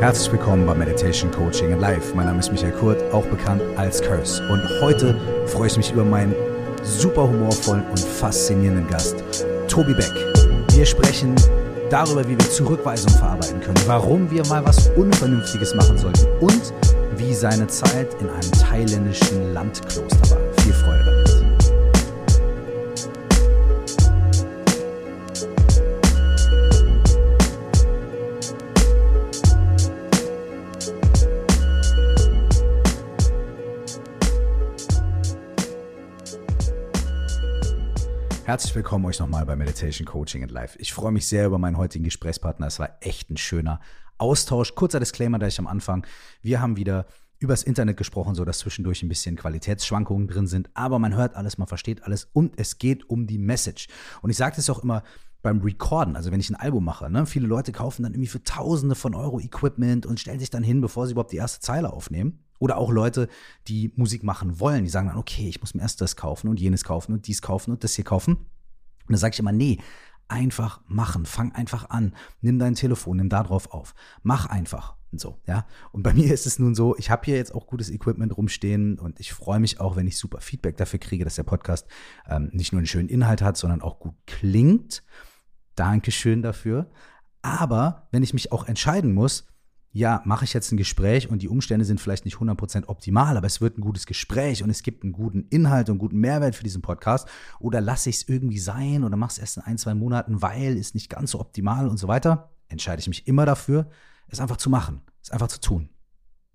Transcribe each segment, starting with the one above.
Herzlich willkommen bei Meditation Coaching in Life. Mein Name ist Michael Kurt, auch bekannt als Curse. Und heute freue ich mich über meinen super humorvollen und faszinierenden Gast, Tobi Beck. Wir sprechen darüber, wie wir Zurückweisung verarbeiten können, warum wir mal was Unvernünftiges machen sollten und wie seine Zeit in einem thailändischen Landkloster war. Viel Freude Herzlich willkommen euch nochmal bei Meditation Coaching and Life. Ich freue mich sehr über meinen heutigen Gesprächspartner. Es war echt ein schöner Austausch. Kurzer Disclaimer da ich am Anfang. Wir haben wieder übers Internet gesprochen, so dass zwischendurch ein bisschen Qualitätsschwankungen drin sind. Aber man hört alles, man versteht alles und es geht um die Message. Und ich sage das auch immer beim Recorden, also wenn ich ein Album mache, ne, viele Leute kaufen dann irgendwie für Tausende von Euro Equipment und stellen sich dann hin, bevor sie überhaupt die erste Zeile aufnehmen. Oder auch Leute, die Musik machen wollen, die sagen dann, okay, ich muss mir erst das kaufen und jenes kaufen und dies kaufen und das hier kaufen. Und dann sage ich immer, nee, einfach machen, fang einfach an, nimm dein Telefon, nimm da drauf auf, mach einfach und so, ja. Und bei mir ist es nun so, ich habe hier jetzt auch gutes Equipment rumstehen und ich freue mich auch, wenn ich super Feedback dafür kriege, dass der Podcast ähm, nicht nur einen schönen Inhalt hat, sondern auch gut klingt. Dankeschön dafür. Aber wenn ich mich auch entscheiden muss, ja, mache ich jetzt ein Gespräch und die Umstände sind vielleicht nicht 100% optimal, aber es wird ein gutes Gespräch und es gibt einen guten Inhalt und einen guten Mehrwert für diesen Podcast oder lasse ich es irgendwie sein oder mache es erst in ein, zwei Monaten, weil es nicht ganz so optimal und so weiter, entscheide ich mich immer dafür, es einfach zu machen, es einfach zu tun.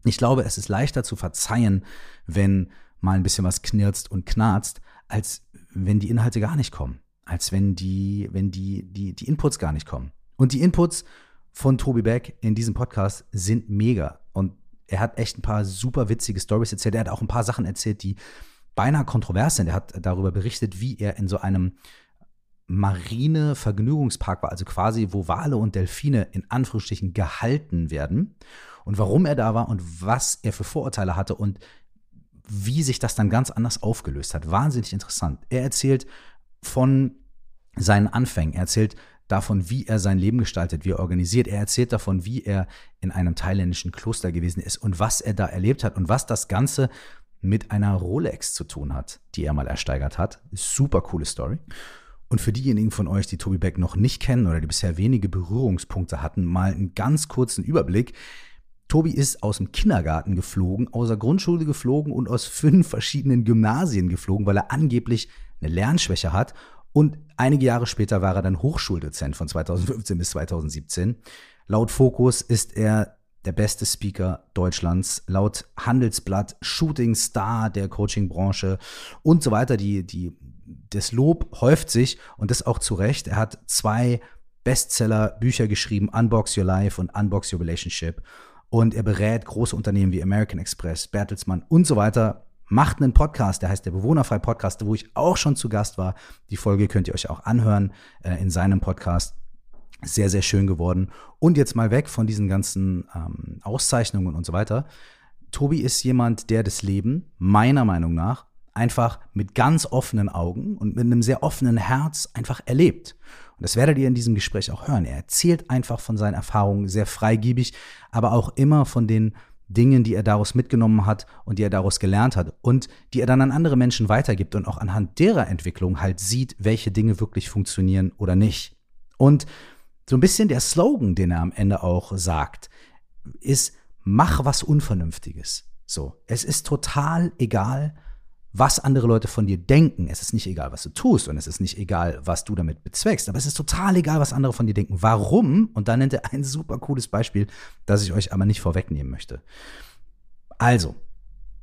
Ich glaube, es ist leichter zu verzeihen, wenn mal ein bisschen was knirzt und knarzt, als wenn die Inhalte gar nicht kommen, als wenn die, wenn die, die, die Inputs gar nicht kommen. Und die Inputs von Tobi Beck in diesem Podcast sind mega. Und er hat echt ein paar super witzige Stories erzählt. Er hat auch ein paar Sachen erzählt, die beinahe kontrovers sind. Er hat darüber berichtet, wie er in so einem Marine-Vergnügungspark war, also quasi, wo Wale und Delfine in Anführungsstrichen gehalten werden und warum er da war und was er für Vorurteile hatte und wie sich das dann ganz anders aufgelöst hat. Wahnsinnig interessant. Er erzählt von seinen Anfängen. Er erzählt davon, wie er sein Leben gestaltet, wie er organisiert. Er erzählt davon, wie er in einem thailändischen Kloster gewesen ist und was er da erlebt hat und was das Ganze mit einer Rolex zu tun hat, die er mal ersteigert hat. Super coole Story. Und für diejenigen von euch, die Toby Beck noch nicht kennen oder die bisher wenige Berührungspunkte hatten, mal einen ganz kurzen Überblick. Tobi ist aus dem Kindergarten geflogen, aus der Grundschule geflogen und aus fünf verschiedenen Gymnasien geflogen, weil er angeblich eine Lernschwäche hat und einige Jahre später war er dann Hochschuldozent von 2015 bis 2017. Laut Focus ist er der beste Speaker Deutschlands, laut Handelsblatt Shooting Star der Coaching-Branche und so weiter. Die, die, das Lob häuft sich und das auch zu Recht. Er hat zwei Bestseller-Bücher geschrieben, Unbox Your Life und Unbox Your Relationship. Und er berät große Unternehmen wie American Express, Bertelsmann und so weiter macht einen Podcast, der heißt der Bewohnerfrei Podcast, wo ich auch schon zu Gast war. Die Folge könnt ihr euch auch anhören äh, in seinem Podcast. Sehr, sehr schön geworden. Und jetzt mal weg von diesen ganzen ähm, Auszeichnungen und so weiter. Tobi ist jemand, der das Leben meiner Meinung nach einfach mit ganz offenen Augen und mit einem sehr offenen Herz einfach erlebt. Und das werdet ihr in diesem Gespräch auch hören. Er erzählt einfach von seinen Erfahrungen sehr freigebig, aber auch immer von den Dingen, die er daraus mitgenommen hat und die er daraus gelernt hat und die er dann an andere Menschen weitergibt und auch anhand derer Entwicklung halt sieht, welche Dinge wirklich funktionieren oder nicht. Und so ein bisschen der Slogan, den er am Ende auch sagt, ist, mach was Unvernünftiges. So, es ist total egal, was andere Leute von dir denken. Es ist nicht egal, was du tust und es ist nicht egal, was du damit bezweckst, aber es ist total egal, was andere von dir denken. Warum? Und dann nennt er ein super cooles Beispiel, das ich euch aber nicht vorwegnehmen möchte. Also,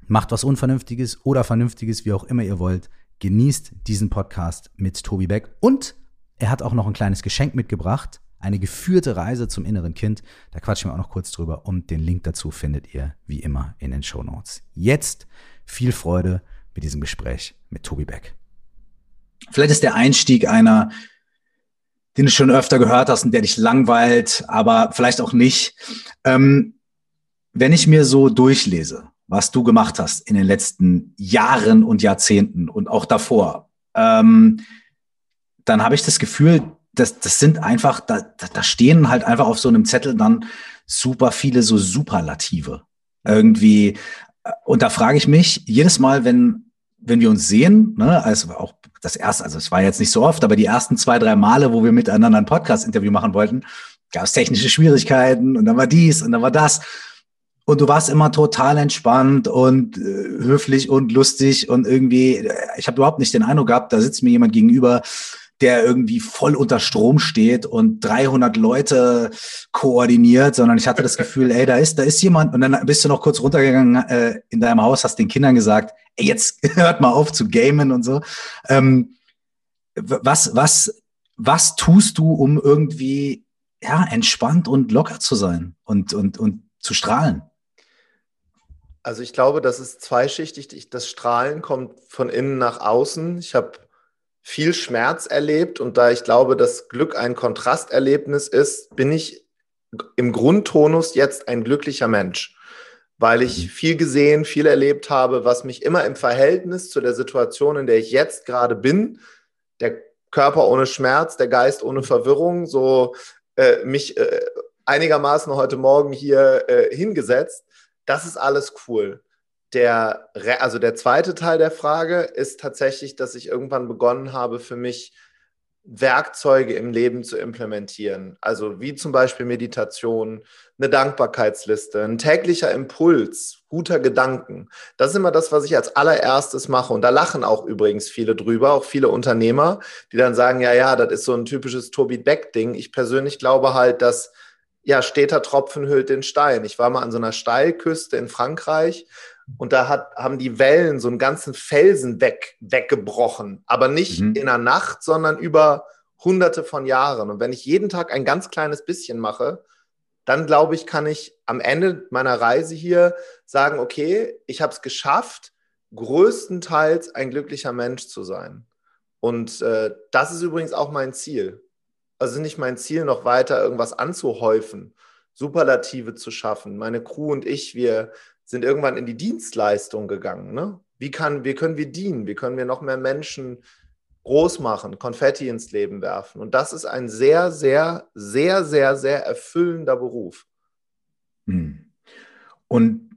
macht was Unvernünftiges oder Vernünftiges, wie auch immer ihr wollt. Genießt diesen Podcast mit Tobi Beck und er hat auch noch ein kleines Geschenk mitgebracht. Eine geführte Reise zum inneren Kind. Da quatschen wir auch noch kurz drüber und den Link dazu findet ihr wie immer in den Show Notes. Jetzt viel Freude mit diesem Gespräch mit Tobi Beck. Vielleicht ist der Einstieg einer, den du schon öfter gehört hast und der dich langweilt, aber vielleicht auch nicht. Ähm, wenn ich mir so durchlese, was du gemacht hast in den letzten Jahren und Jahrzehnten und auch davor, ähm, dann habe ich das Gefühl, das, das sind einfach, da, da stehen halt einfach auf so einem Zettel dann super viele so Superlative. Irgendwie, und da frage ich mich jedes Mal, wenn, wenn wir uns sehen, ne, also auch das erste, also es war jetzt nicht so oft, aber die ersten zwei, drei Male, wo wir miteinander ein Podcast-Interview machen wollten, gab es technische Schwierigkeiten und dann war dies und dann war das. Und du warst immer total entspannt und äh, höflich und lustig und irgendwie, äh, ich habe überhaupt nicht den Eindruck gehabt, da sitzt mir jemand gegenüber, der irgendwie voll unter Strom steht und 300 Leute koordiniert, sondern ich hatte das Gefühl, ey, da ist, da ist jemand und dann bist du noch kurz runtergegangen äh, in deinem Haus, hast den Kindern gesagt, ey, jetzt hört mal auf zu gamen und so. Ähm, was, was, was tust du, um irgendwie ja, entspannt und locker zu sein und, und, und zu strahlen? Also ich glaube, das ist zweischichtig. Das Strahlen kommt von innen nach außen. Ich habe viel Schmerz erlebt und da ich glaube, dass Glück ein Kontrasterlebnis ist, bin ich im Grundtonus jetzt ein glücklicher Mensch, weil ich mhm. viel gesehen, viel erlebt habe, was mich immer im Verhältnis zu der Situation, in der ich jetzt gerade bin, der Körper ohne Schmerz, der Geist ohne Verwirrung, so äh, mich äh, einigermaßen heute Morgen hier äh, hingesetzt. Das ist alles cool. Der, also der zweite Teil der Frage ist tatsächlich, dass ich irgendwann begonnen habe, für mich Werkzeuge im Leben zu implementieren. Also wie zum Beispiel Meditation, eine Dankbarkeitsliste, ein täglicher Impuls, guter Gedanken. Das ist immer das, was ich als allererstes mache. Und da lachen auch übrigens viele drüber, auch viele Unternehmer, die dann sagen, ja, ja, das ist so ein typisches Tobi Beck-Ding. Ich persönlich glaube halt, dass ja, steter Tropfen hüllt den Stein. Ich war mal an so einer Steilküste in Frankreich und da hat, haben die Wellen so einen ganzen Felsen weg, weggebrochen. Aber nicht mhm. in einer Nacht, sondern über hunderte von Jahren. Und wenn ich jeden Tag ein ganz kleines bisschen mache, dann glaube ich, kann ich am Ende meiner Reise hier sagen, okay, ich habe es geschafft, größtenteils ein glücklicher Mensch zu sein. Und äh, das ist übrigens auch mein Ziel. Also nicht mein Ziel, noch weiter irgendwas anzuhäufen, Superlative zu schaffen. Meine Crew und ich, wir sind irgendwann in die Dienstleistung gegangen. Ne? Wie, kann, wie können wir dienen? Wie können wir noch mehr Menschen groß machen, Konfetti ins Leben werfen? Und das ist ein sehr, sehr, sehr, sehr, sehr erfüllender Beruf. Hm. Und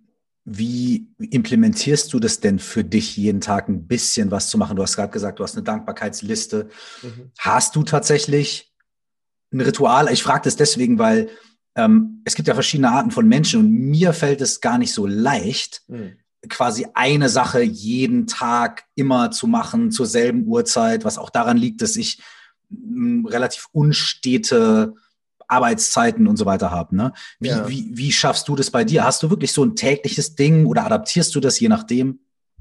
wie implementierst du das denn für dich, jeden Tag ein bisschen was zu machen? Du hast gerade gesagt, du hast eine Dankbarkeitsliste. Mhm. Hast du tatsächlich ein Ritual? Ich frage das deswegen, weil ähm, es gibt ja verschiedene Arten von Menschen und mir fällt es gar nicht so leicht, mhm. quasi eine Sache jeden Tag immer zu machen, zur selben Uhrzeit, was auch daran liegt, dass ich m, relativ unstete Arbeitszeiten und so weiter habe. Ne? Wie, ja. wie, wie schaffst du das bei dir? Hast du wirklich so ein tägliches Ding oder adaptierst du das je nachdem?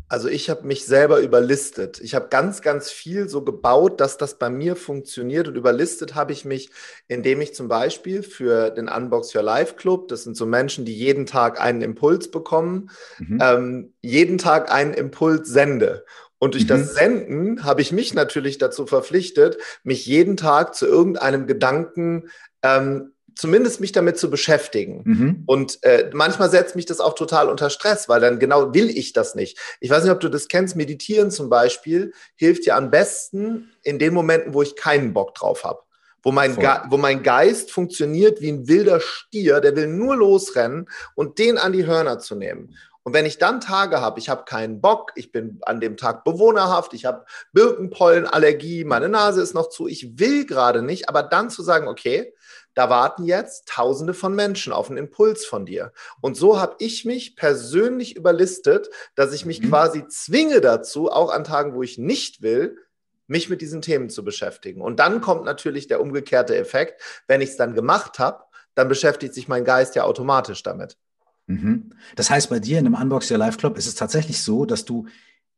Also ich habe mich selber überlistet. Ich habe ganz, ganz viel so gebaut, dass das bei mir funktioniert. Und überlistet habe ich mich, indem ich zum Beispiel für den Unbox Your Life Club, das sind so Menschen, die jeden Tag einen Impuls bekommen, mhm. ähm, jeden Tag einen Impuls sende. Und durch mhm. das Senden habe ich mich natürlich dazu verpflichtet, mich jeden Tag zu irgendeinem Gedanken ähm, zumindest mich damit zu beschäftigen. Mhm. Und äh, manchmal setzt mich das auch total unter Stress, weil dann genau will ich das nicht. Ich weiß nicht, ob du das kennst. Meditieren zum Beispiel hilft dir am besten in den Momenten, wo ich keinen Bock drauf habe. Wo mein, wo mein Geist funktioniert wie ein wilder Stier, der will nur losrennen und den an die Hörner zu nehmen. Und wenn ich dann Tage habe, ich habe keinen Bock, ich bin an dem Tag bewohnerhaft, ich habe Birkenpollenallergie, meine Nase ist noch zu, ich will gerade nicht, aber dann zu sagen, okay, da warten jetzt Tausende von Menschen auf einen Impuls von dir. Und so habe ich mich persönlich überlistet, dass ich mich mhm. quasi zwinge dazu, auch an Tagen, wo ich nicht will, mich mit diesen Themen zu beschäftigen. Und dann kommt natürlich der umgekehrte Effekt. Wenn ich es dann gemacht habe, dann beschäftigt sich mein Geist ja automatisch damit. Mhm. Das heißt, bei dir in einem Unbox Your Life Club ist es tatsächlich so, dass du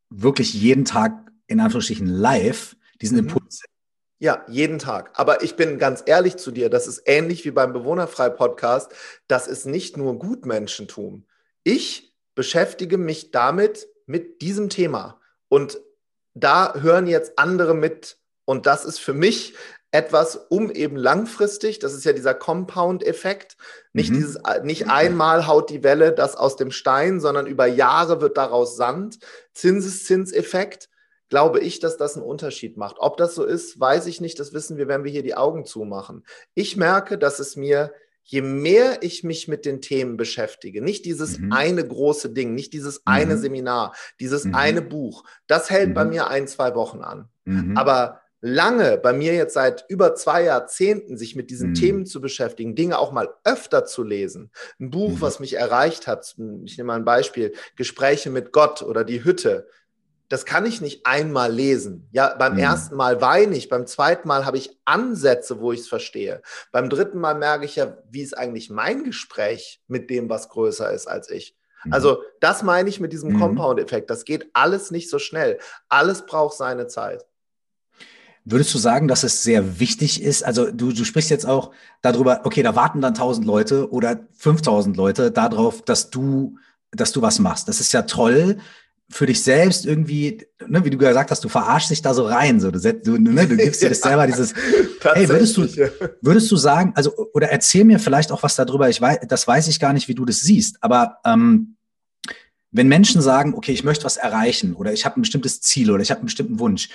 wirklich jeden Tag in Anführungsstrichen live diesen mhm. Impuls ja, jeden Tag. Aber ich bin ganz ehrlich zu dir, das ist ähnlich wie beim Bewohnerfrei-Podcast. Das ist nicht nur Gutmenschentum. Ich beschäftige mich damit, mit diesem Thema. Und da hören jetzt andere mit. Und das ist für mich etwas, um eben langfristig, das ist ja dieser Compound-Effekt, nicht, mhm. dieses, nicht einmal haut die Welle das aus dem Stein, sondern über Jahre wird daraus Sand, Zinseszinseffekt glaube ich, dass das einen Unterschied macht. Ob das so ist, weiß ich nicht. Das wissen wir, wenn wir hier die Augen zumachen. Ich merke, dass es mir je mehr ich mich mit den Themen beschäftige, nicht dieses mhm. eine große Ding, nicht dieses mhm. eine Seminar, dieses mhm. eine Buch, das hält bei mhm. mir ein, zwei Wochen an. Mhm. Aber lange, bei mir jetzt seit über zwei Jahrzehnten, sich mit diesen mhm. Themen zu beschäftigen, Dinge auch mal öfter zu lesen. Ein Buch, was mich erreicht hat, ich nehme mal ein Beispiel, Gespräche mit Gott oder die Hütte das kann ich nicht einmal lesen. Ja, beim mhm. ersten Mal weine ich, beim zweiten Mal habe ich Ansätze, wo ich es verstehe. Beim dritten Mal merke ich ja, wie ist eigentlich mein Gespräch mit dem, was größer ist als ich. Mhm. Also das meine ich mit diesem mhm. Compound-Effekt. Das geht alles nicht so schnell. Alles braucht seine Zeit. Würdest du sagen, dass es sehr wichtig ist? Also du, du sprichst jetzt auch darüber, okay, da warten dann 1000 Leute oder 5000 Leute darauf, dass du, dass du was machst. Das ist ja toll für dich selbst irgendwie, ne, wie du gesagt hast, du verarschst dich da so rein, so du, du, ne, du gibst dir das selber dieses, hey, würdest du, würdest du sagen, also oder erzähl mir vielleicht auch was darüber. Ich weiß, das weiß ich gar nicht, wie du das siehst, aber ähm, wenn Menschen sagen, okay, ich möchte was erreichen oder ich habe ein bestimmtes Ziel oder ich habe einen bestimmten Wunsch,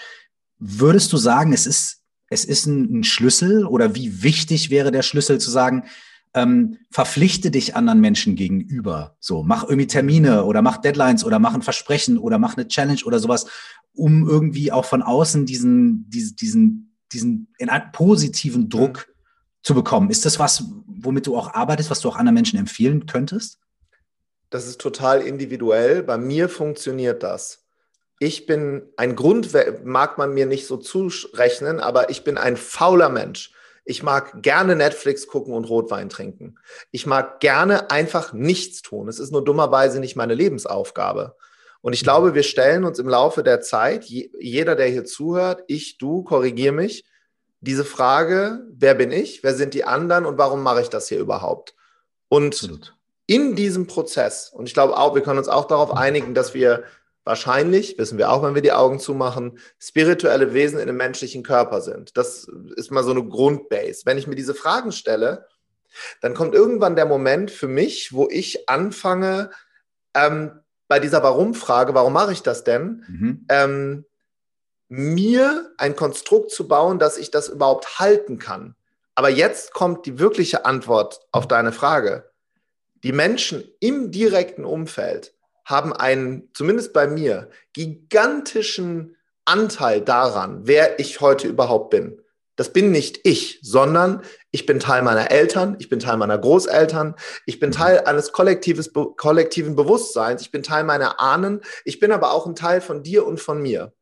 würdest du sagen, es ist es ist ein, ein Schlüssel oder wie wichtig wäre der Schlüssel zu sagen, ähm, verpflichte dich anderen Menschen gegenüber. So, mach irgendwie Termine oder mach Deadlines oder mach ein Versprechen oder mach eine Challenge oder sowas, um irgendwie auch von außen diesen, diesen, diesen, diesen positiven Druck zu bekommen. Ist das was, womit du auch arbeitest, was du auch anderen Menschen empfehlen könntest? Das ist total individuell. Bei mir funktioniert das. Ich bin ein Grund, mag man mir nicht so zurechnen, aber ich bin ein fauler Mensch. Ich mag gerne Netflix gucken und Rotwein trinken. Ich mag gerne einfach nichts tun. Es ist nur dummerweise nicht meine Lebensaufgabe. Und ich glaube, wir stellen uns im Laufe der Zeit, jeder, der hier zuhört, ich, du, korrigier mich, diese Frage, wer bin ich, wer sind die anderen und warum mache ich das hier überhaupt? Und in diesem Prozess, und ich glaube auch, wir können uns auch darauf einigen, dass wir wahrscheinlich, wissen wir auch, wenn wir die Augen zumachen, spirituelle Wesen in einem menschlichen Körper sind. Das ist mal so eine Grundbase. Wenn ich mir diese Fragen stelle, dann kommt irgendwann der Moment für mich, wo ich anfange, ähm, bei dieser Warum-Frage, warum mache ich das denn, mhm. ähm, mir ein Konstrukt zu bauen, dass ich das überhaupt halten kann. Aber jetzt kommt die wirkliche Antwort auf deine Frage. Die Menschen im direkten Umfeld haben einen, zumindest bei mir, gigantischen Anteil daran, wer ich heute überhaupt bin. Das bin nicht ich, sondern ich bin Teil meiner Eltern, ich bin Teil meiner Großeltern, ich bin Teil eines kollektives, kollektiven Bewusstseins, ich bin Teil meiner Ahnen, ich bin aber auch ein Teil von dir und von mir.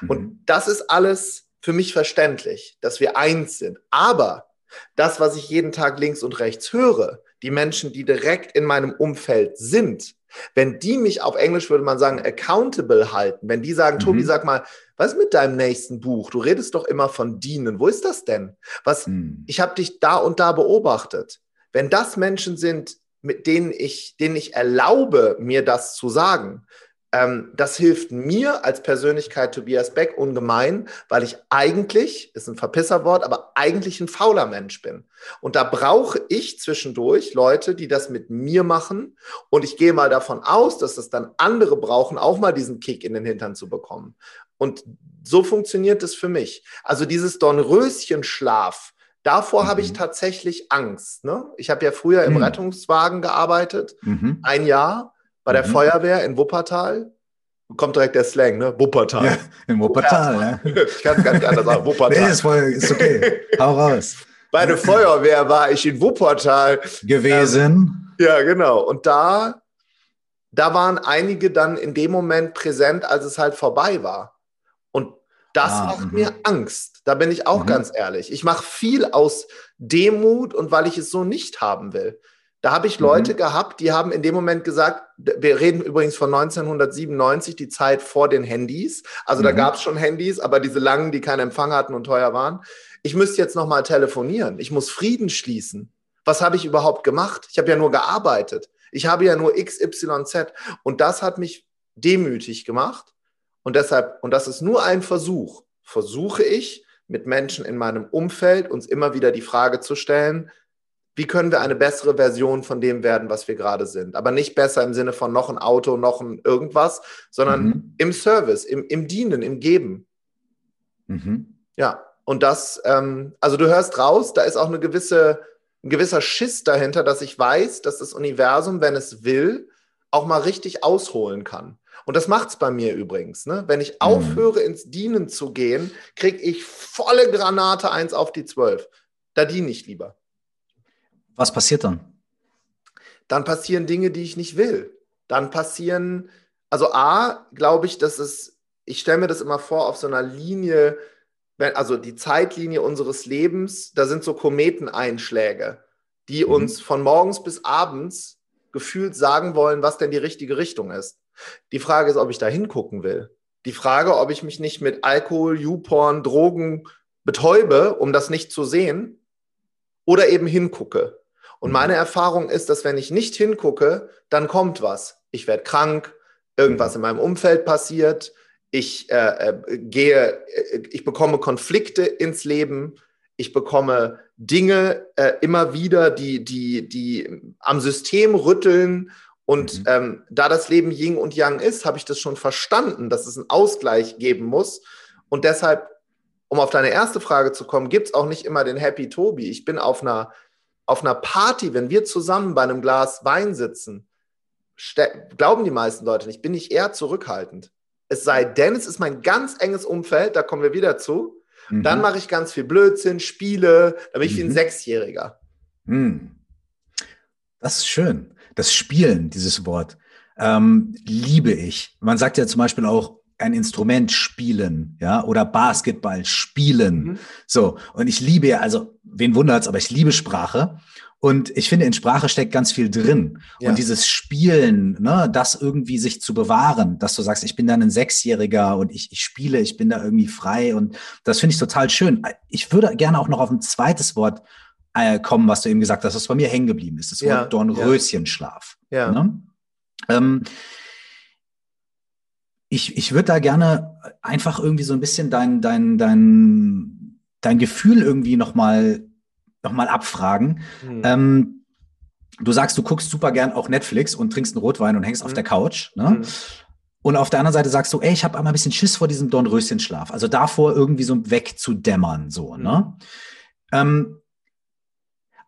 Mhm. Und das ist alles für mich verständlich, dass wir eins sind. Aber das, was ich jeden Tag links und rechts höre, die Menschen, die direkt in meinem Umfeld sind, wenn die mich auf Englisch würde man sagen accountable halten, wenn die sagen, mhm. Tobi, sag mal, was ist mit deinem nächsten Buch? Du redest doch immer von dienen. Wo ist das denn? Was? Mhm. Ich habe dich da und da beobachtet. Wenn das Menschen sind, mit denen ich, denen ich erlaube, mir das zu sagen, ähm, das hilft mir als Persönlichkeit Tobias Beck ungemein, weil ich eigentlich, ist ein Verpisserwort, aber eigentlich ein fauler Mensch bin. Und da brauche ich zwischendurch Leute, die das mit mir machen. Und ich gehe mal davon aus, dass es dann andere brauchen, auch mal diesen Kick in den Hintern zu bekommen. Und so funktioniert es für mich. Also dieses Dornröschenschlaf, Davor mhm. habe ich mhm. tatsächlich Angst. Ne? Ich habe ja früher im mhm. Rettungswagen gearbeitet, mhm. ein Jahr bei der mhm. Feuerwehr in Wuppertal. Kommt direkt der Slang, ne? Wuppertal. Ja, in Wuppertal, ja. Ich kann es gar nicht anders sagen. Wuppertal. Nee, ist, voll, ist okay. Hau raus. Bei der Feuerwehr war ich in Wuppertal. Gewesen. Ähm, ja, genau. Und da, da waren einige dann in dem Moment präsent, als es halt vorbei war. Und das ah, macht mh. mir Angst. Da bin ich auch mhm. ganz ehrlich. Ich mache viel aus Demut und weil ich es so nicht haben will. Da habe ich Leute mhm. gehabt, die haben in dem Moment gesagt, wir reden übrigens von 1997, die Zeit vor den Handys. Also mhm. da gab es schon Handys, aber diese langen, die keinen Empfang hatten und teuer waren. Ich müsste jetzt nochmal telefonieren. Ich muss Frieden schließen. Was habe ich überhaupt gemacht? Ich habe ja nur gearbeitet. Ich habe ja nur XYZ. Und das hat mich demütig gemacht. Und deshalb, und das ist nur ein Versuch, versuche ich mit Menschen in meinem Umfeld uns immer wieder die Frage zu stellen, wie können wir eine bessere Version von dem werden, was wir gerade sind. Aber nicht besser im Sinne von noch ein Auto, noch ein irgendwas, sondern mhm. im Service, im, im Dienen, im Geben. Mhm. Ja, und das, ähm, also du hörst raus, da ist auch eine gewisse, ein gewisser Schiss dahinter, dass ich weiß, dass das Universum, wenn es will, auch mal richtig ausholen kann. Und das macht es bei mir übrigens. Ne? Wenn ich mhm. aufhöre, ins Dienen zu gehen, kriege ich volle Granate eins auf die zwölf. Da diene ich lieber. Was passiert dann? Dann passieren Dinge, die ich nicht will. Dann passieren, also A, glaube ich, dass es, ich stelle mir das immer vor auf so einer Linie, also die Zeitlinie unseres Lebens, da sind so Kometeneinschläge, die mhm. uns von morgens bis abends gefühlt sagen wollen, was denn die richtige Richtung ist. Die Frage ist, ob ich da hingucken will. Die Frage, ob ich mich nicht mit Alkohol, YouPorn, Drogen betäube, um das nicht zu sehen, oder eben hingucke. Und meine Erfahrung ist, dass wenn ich nicht hingucke, dann kommt was. Ich werde krank, irgendwas in meinem Umfeld passiert, ich äh, äh, gehe, äh, ich bekomme Konflikte ins Leben, ich bekomme Dinge äh, immer wieder, die, die, die am System rütteln. Und mhm. ähm, da das Leben Yin und Yang ist, habe ich das schon verstanden, dass es einen Ausgleich geben muss. Und deshalb, um auf deine erste Frage zu kommen, gibt es auch nicht immer den Happy Tobi. Ich bin auf einer auf einer Party, wenn wir zusammen bei einem Glas Wein sitzen, glauben die meisten Leute nicht, bin ich eher zurückhaltend. Es sei denn, es ist mein ganz enges Umfeld, da kommen wir wieder zu. Mhm. Dann mache ich ganz viel Blödsinn, spiele, da bin ich mhm. wie ein mhm. Sechsjähriger. Mhm. Das ist schön. Das Spielen, dieses Wort, ähm, liebe ich. Man sagt ja zum Beispiel auch, ein Instrument spielen, ja, oder Basketball spielen. Mhm. So. Und ich liebe ja, also, wen wundert's, aber ich liebe Sprache. Und ich finde, in Sprache steckt ganz viel drin. Ja. Und dieses Spielen, ne, das irgendwie sich zu bewahren, dass du sagst, ich bin dann ein Sechsjähriger und ich, ich spiele, ich bin da irgendwie frei. Und das finde ich total schön. Ich würde gerne auch noch auf ein zweites Wort äh, kommen, was du eben gesagt hast, was bei mir hängen geblieben ist. Das Wort ja. Dornröschenschlaf. Ja. Ne? Ähm, ich, ich würde da gerne einfach irgendwie so ein bisschen dein, dein, dein, dein Gefühl irgendwie nochmal noch mal abfragen. Mhm. Ähm, du sagst, du guckst super gern auch Netflix und trinkst einen Rotwein und hängst mhm. auf der Couch. Ne? Mhm. Und auf der anderen Seite sagst du, ey, ich habe einmal ein bisschen Schiss vor diesem Dornröschenschlaf. Also davor irgendwie so wegzudämmern, so, ne? Mhm. Ähm,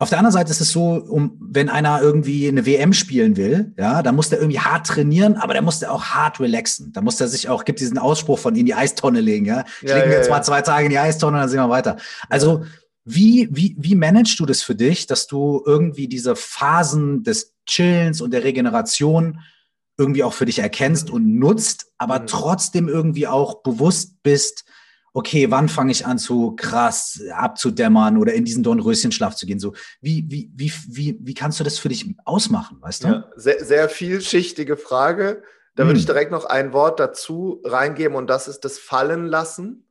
auf der anderen Seite ist es so, um, wenn einer irgendwie eine WM spielen will, ja, dann muss der irgendwie hart trainieren, aber der muss der auch hart relaxen. Da muss der sich auch, gibt diesen Ausspruch von in die Eistonne legen, ja. Ich ja, lege ja, jetzt ja. mal zwei Tage in die Eistonne und dann sehen wir weiter. Also, wie, wie, wie managst du das für dich, dass du irgendwie diese Phasen des Chillens und der Regeneration irgendwie auch für dich erkennst und nutzt, aber mhm. trotzdem irgendwie auch bewusst bist, okay, wann fange ich an zu krass abzudämmern oder in diesen Dornröschenschlaf zu gehen? So, wie, wie, wie, wie, wie kannst du das für dich ausmachen, weißt du? Ja, sehr, sehr vielschichtige Frage. Da hm. würde ich direkt noch ein Wort dazu reingeben und das ist das Fallen lassen.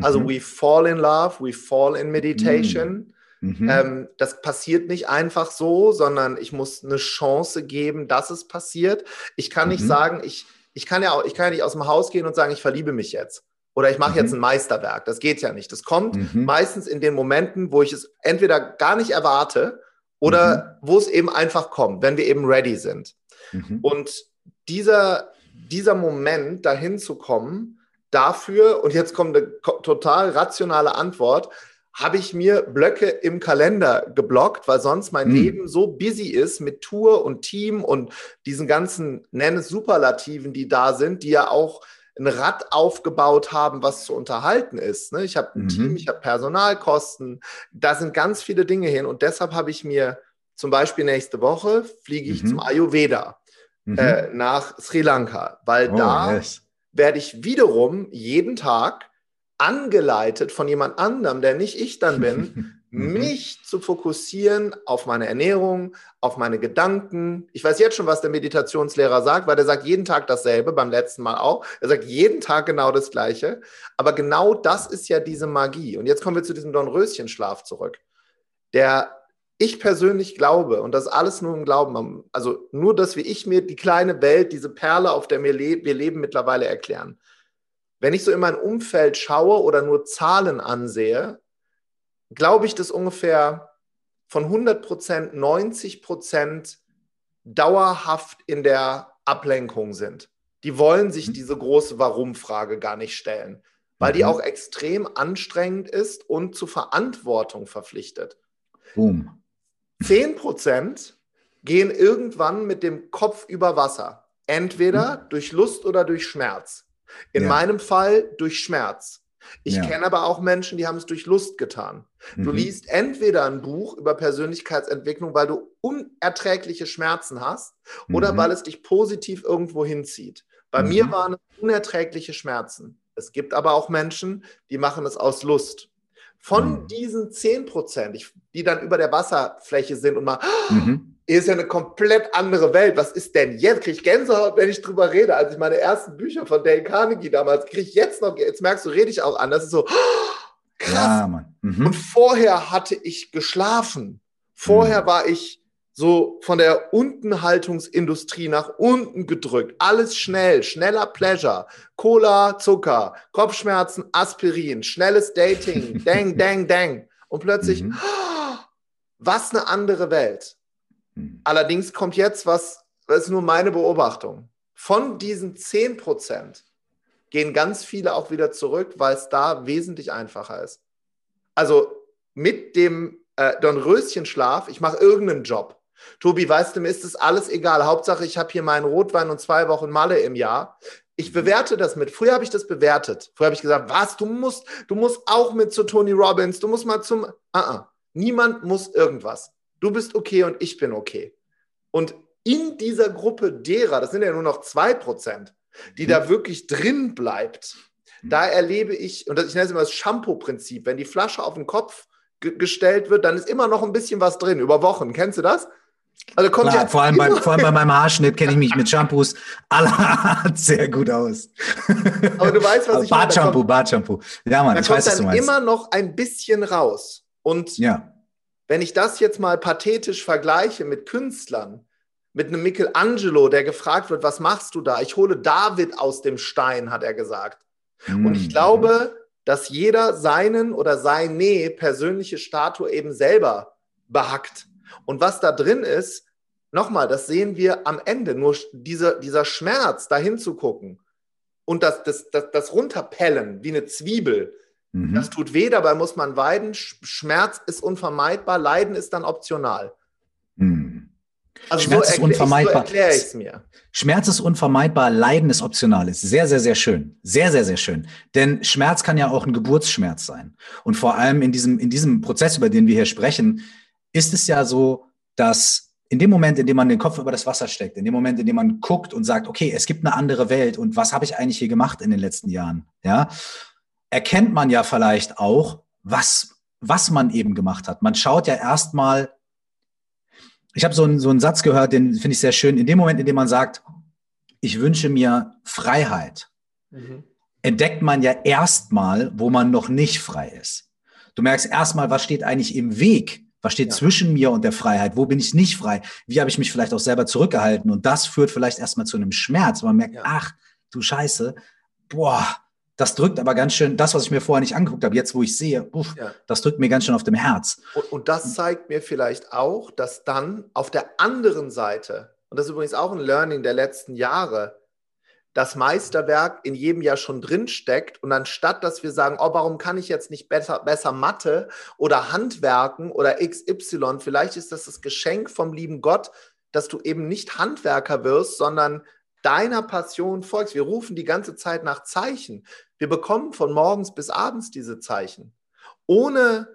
Also mhm. we fall in love, we fall in meditation. Mhm. mhm. Ähm, das passiert nicht einfach so, sondern ich muss eine Chance geben, dass es passiert. Ich kann nicht mhm. sagen, ich, ich kann ja auch, ich kann ja nicht aus dem Haus gehen und sagen, ich verliebe mich jetzt oder ich mache mhm. jetzt ein Meisterwerk. Das geht ja nicht. Das kommt mhm. meistens in den Momenten, wo ich es entweder gar nicht erwarte oder mhm. wo es eben einfach kommt, wenn wir eben ready sind. Mhm. Und dieser, dieser Moment, dahin zu kommen, dafür, und jetzt kommt eine total rationale Antwort, habe ich mir Blöcke im Kalender geblockt, weil sonst mein mhm. Leben so busy ist mit Tour und Team und diesen ganzen, nenne es Superlativen, die da sind, die ja auch ein Rad aufgebaut haben, was zu unterhalten ist. Ne? Ich habe ein mhm. Team, ich habe Personalkosten, da sind ganz viele Dinge hin und deshalb habe ich mir zum Beispiel nächste Woche fliege ich mhm. zum Ayurveda mhm. äh, nach Sri Lanka, weil oh, da yes. werde ich wiederum jeden Tag angeleitet von jemand anderem, der nicht ich dann bin, Mhm. mich zu fokussieren auf meine Ernährung, auf meine Gedanken. Ich weiß jetzt schon, was der Meditationslehrer sagt, weil der sagt jeden Tag dasselbe, beim letzten Mal auch. Er sagt jeden Tag genau das Gleiche. Aber genau das ist ja diese Magie. Und jetzt kommen wir zu diesem Dornröschenschlaf zurück. Der ich persönlich glaube, und das alles nur im Glauben, also nur das, wie ich mir die kleine Welt, diese Perle, auf der wir, le wir leben, mittlerweile erklären. Wenn ich so in mein Umfeld schaue oder nur Zahlen ansehe, glaube ich, dass ungefähr von 100 Prozent 90 Prozent dauerhaft in der Ablenkung sind. Die wollen sich mhm. diese große Warum-Frage gar nicht stellen, weil mhm. die auch extrem anstrengend ist und zu Verantwortung verpflichtet. Boom. 10 Prozent gehen irgendwann mit dem Kopf über Wasser. Entweder mhm. durch Lust oder durch Schmerz. In ja. meinem Fall durch Schmerz. Ich ja. kenne aber auch Menschen, die haben es durch Lust getan. Mhm. Du liest entweder ein Buch über Persönlichkeitsentwicklung, weil du unerträgliche Schmerzen hast mhm. oder weil es dich positiv irgendwo hinzieht. Bei mhm. mir waren es unerträgliche Schmerzen. Es gibt aber auch Menschen, die machen es aus Lust. Von mhm. diesen 10 Prozent, die dann über der Wasserfläche sind und mal, mhm ist ja eine komplett andere Welt. Was ist denn jetzt? Kriege ich Gänsehaut, wenn ich drüber rede? Als ich meine ersten Bücher von Dale Carnegie damals kriege ich jetzt noch, jetzt merkst du, rede ich auch an. Das ist so krass. Ja, mhm. Und vorher hatte ich geschlafen. Vorher mhm. war ich so von der Untenhaltungsindustrie nach unten gedrückt. Alles schnell, schneller Pleasure, Cola, Zucker, Kopfschmerzen, Aspirin, schnelles Dating, dang, dang, dang. Und plötzlich, mhm. was eine andere Welt. Mhm. Allerdings kommt jetzt was, das ist nur meine Beobachtung. Von diesen 10 Prozent gehen ganz viele auch wieder zurück, weil es da wesentlich einfacher ist. Also mit dem äh, Dornröschenschlaf, ich mache irgendeinen Job. Tobi, weißt du, mir ist das alles egal. Hauptsache, ich habe hier meinen Rotwein und zwei Wochen Malle im Jahr. Ich bewerte das mit. Früher habe ich das bewertet. Früher habe ich gesagt, was, du musst, du musst auch mit zu Tony Robbins, du musst mal zum. Uh -uh. Niemand muss irgendwas. Du bist okay und ich bin okay. Und in dieser Gruppe derer, das sind ja nur noch zwei Prozent, die mhm. da wirklich drin bleibt, mhm. da erlebe ich, und ich nenne es immer das Shampoo-Prinzip, wenn die Flasche auf den Kopf gestellt wird, dann ist immer noch ein bisschen was drin, über Wochen. Kennst du das? Also kommt Klar, ja vor, allem bei, vor allem bei meinem Haarschnitt kenne ich mich mit Shampoos sehr gut aus. Aber du weißt, was ich Bartshampoo, meine. Bartshampoo. Ja, Mann, da ich kommt weiß, was du meinst. immer noch ein bisschen raus. Und ja. Wenn ich das jetzt mal pathetisch vergleiche mit Künstlern, mit einem Michelangelo, der gefragt wird, was machst du da? Ich hole David aus dem Stein, hat er gesagt. Mhm. Und ich glaube, dass jeder seinen oder seine persönliche Statue eben selber behackt. Und was da drin ist, nochmal, das sehen wir am Ende. Nur dieser, dieser Schmerz, dahin zu gucken und das, das, das, das Runterpellen wie eine Zwiebel, Mhm. Das tut weh, dabei muss man weiden. Schmerz ist unvermeidbar, Leiden ist dann optional. Mhm. Also Schmerz so ist unvermeidbar. So erkläre ich es mir. Schmerz ist unvermeidbar, Leiden ist optional. Ist sehr, sehr, sehr schön. Sehr, sehr, sehr schön. Denn Schmerz kann ja auch ein Geburtsschmerz sein. Und vor allem in diesem, in diesem Prozess, über den wir hier sprechen, ist es ja so, dass in dem Moment, in dem man den Kopf über das Wasser steckt, in dem Moment, in dem man guckt und sagt, okay, es gibt eine andere Welt und was habe ich eigentlich hier gemacht in den letzten Jahren? Ja, erkennt man ja vielleicht auch, was, was man eben gemacht hat. Man schaut ja erstmal, ich habe so, einen so einen Satz gehört, den finde ich sehr schön. In dem Moment, in dem man sagt, ich wünsche mir Freiheit, mhm. entdeckt man ja erstmal, wo man noch nicht frei ist. Du merkst erstmal, was steht eigentlich im Weg? Was steht ja. zwischen mir und der Freiheit? Wo bin ich nicht frei? Wie habe ich mich vielleicht auch selber zurückgehalten? Und das führt vielleicht erstmal zu einem Schmerz. Man merkt, ja. ach, du Scheiße, boah, das drückt aber ganz schön, das, was ich mir vorher nicht angeguckt habe, jetzt wo ich sehe, uff, ja. das drückt mir ganz schön auf dem Herz. Und, und, das zeigt mir vielleicht auch, dass dann auf der anderen Seite, und das ist übrigens auch ein Learning der letzten Jahre, das Meisterwerk in jedem Jahr schon drin steckt und anstatt, dass wir sagen, oh, warum kann ich jetzt nicht besser, besser Mathe oder Handwerken oder XY, vielleicht ist das das Geschenk vom lieben Gott, dass du eben nicht Handwerker wirst, sondern deiner Passion folgst. Wir rufen die ganze Zeit nach Zeichen. Wir bekommen von morgens bis abends diese Zeichen. Ohne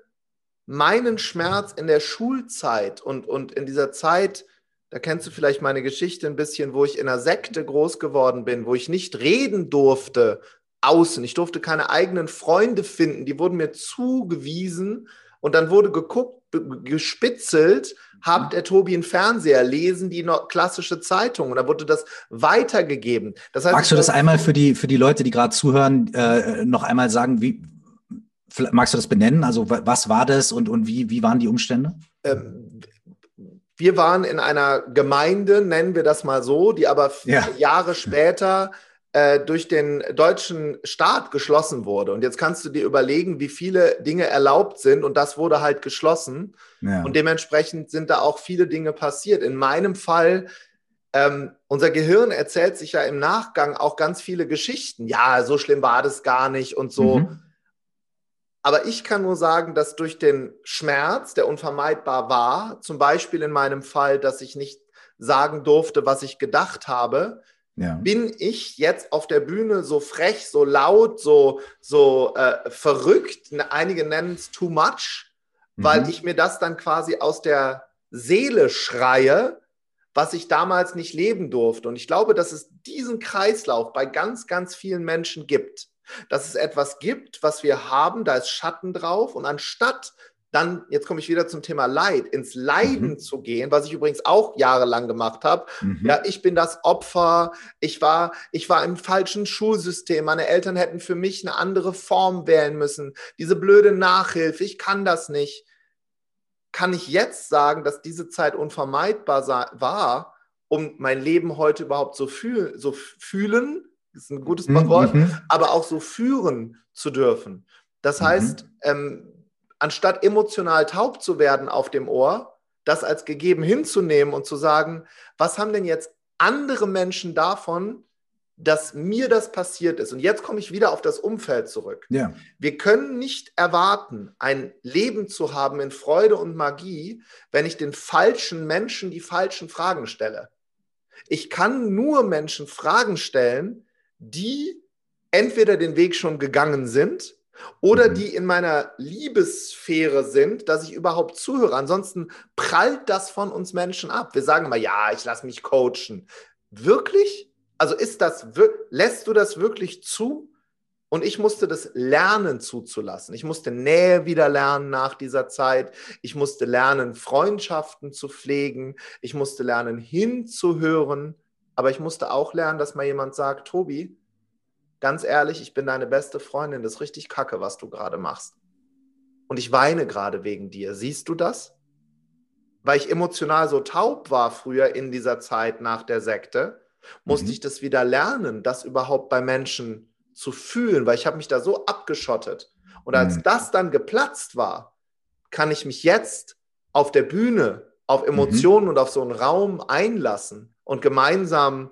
meinen Schmerz in der Schulzeit und, und in dieser Zeit, da kennst du vielleicht meine Geschichte ein bisschen, wo ich in einer Sekte groß geworden bin, wo ich nicht reden durfte außen. Ich durfte keine eigenen Freunde finden, die wurden mir zugewiesen und dann wurde geguckt, gespitzelt, habt der Tobi einen Fernseher, lesen die noch klassische Zeitung und da wurde das weitergegeben. Das heißt, magst du das einmal für die, für die Leute, die gerade zuhören, äh, noch einmal sagen, wie, magst du das benennen? Also was war das und, und wie, wie waren die Umstände? Ähm, wir waren in einer Gemeinde, nennen wir das mal so, die aber ja. Jahre später durch den deutschen Staat geschlossen wurde. Und jetzt kannst du dir überlegen, wie viele Dinge erlaubt sind und das wurde halt geschlossen. Ja. Und dementsprechend sind da auch viele Dinge passiert. In meinem Fall ähm, unser Gehirn erzählt sich ja im Nachgang auch ganz viele Geschichten. Ja, so schlimm war das gar nicht und so. Mhm. Aber ich kann nur sagen, dass durch den Schmerz, der unvermeidbar war, zum Beispiel in meinem Fall, dass ich nicht sagen durfte, was ich gedacht habe, ja. bin ich jetzt auf der Bühne so frech, so laut, so, so äh, verrückt, einige nennen es too much, mhm. weil ich mir das dann quasi aus der Seele schreie was ich damals nicht leben durfte. Und ich glaube, dass es diesen Kreislauf bei ganz, ganz vielen Menschen gibt. Dass es etwas gibt, was wir haben, da ist Schatten drauf. Und anstatt dann, jetzt komme ich wieder zum Thema Leid, ins Leiden mhm. zu gehen, was ich übrigens auch jahrelang gemacht habe. Mhm. Ja, ich bin das Opfer, ich war, ich war im falschen Schulsystem, meine Eltern hätten für mich eine andere Form wählen müssen. Diese blöde Nachhilfe, ich kann das nicht kann ich jetzt sagen, dass diese Zeit unvermeidbar war, um mein Leben heute überhaupt so, fühl so fühlen, ist ein gutes mhm, Wort, mhm. aber auch so führen zu dürfen. Das mhm. heißt, ähm, anstatt emotional taub zu werden auf dem Ohr, das als gegeben hinzunehmen und zu sagen, was haben denn jetzt andere Menschen davon, dass mir das passiert ist. Und jetzt komme ich wieder auf das Umfeld zurück. Ja. Wir können nicht erwarten, ein Leben zu haben in Freude und Magie, wenn ich den falschen Menschen die falschen Fragen stelle. Ich kann nur Menschen Fragen stellen, die entweder den Weg schon gegangen sind oder mhm. die in meiner Liebessphäre sind, dass ich überhaupt zuhöre. Ansonsten prallt das von uns Menschen ab. Wir sagen immer, ja, ich lasse mich coachen. Wirklich? Also ist das, lässt du das wirklich zu? Und ich musste das lernen zuzulassen. Ich musste Nähe wieder lernen nach dieser Zeit. Ich musste lernen, Freundschaften zu pflegen. Ich musste lernen, hinzuhören. Aber ich musste auch lernen, dass mal jemand sagt, Tobi, ganz ehrlich, ich bin deine beste Freundin. Das ist richtig kacke, was du gerade machst. Und ich weine gerade wegen dir. Siehst du das? Weil ich emotional so taub war früher in dieser Zeit nach der Sekte musste mhm. ich das wieder lernen, das überhaupt bei Menschen zu fühlen, weil ich habe mich da so abgeschottet. Und als mhm. das dann geplatzt war, kann ich mich jetzt auf der Bühne auf mhm. Emotionen mhm. und auf so einen Raum einlassen und gemeinsam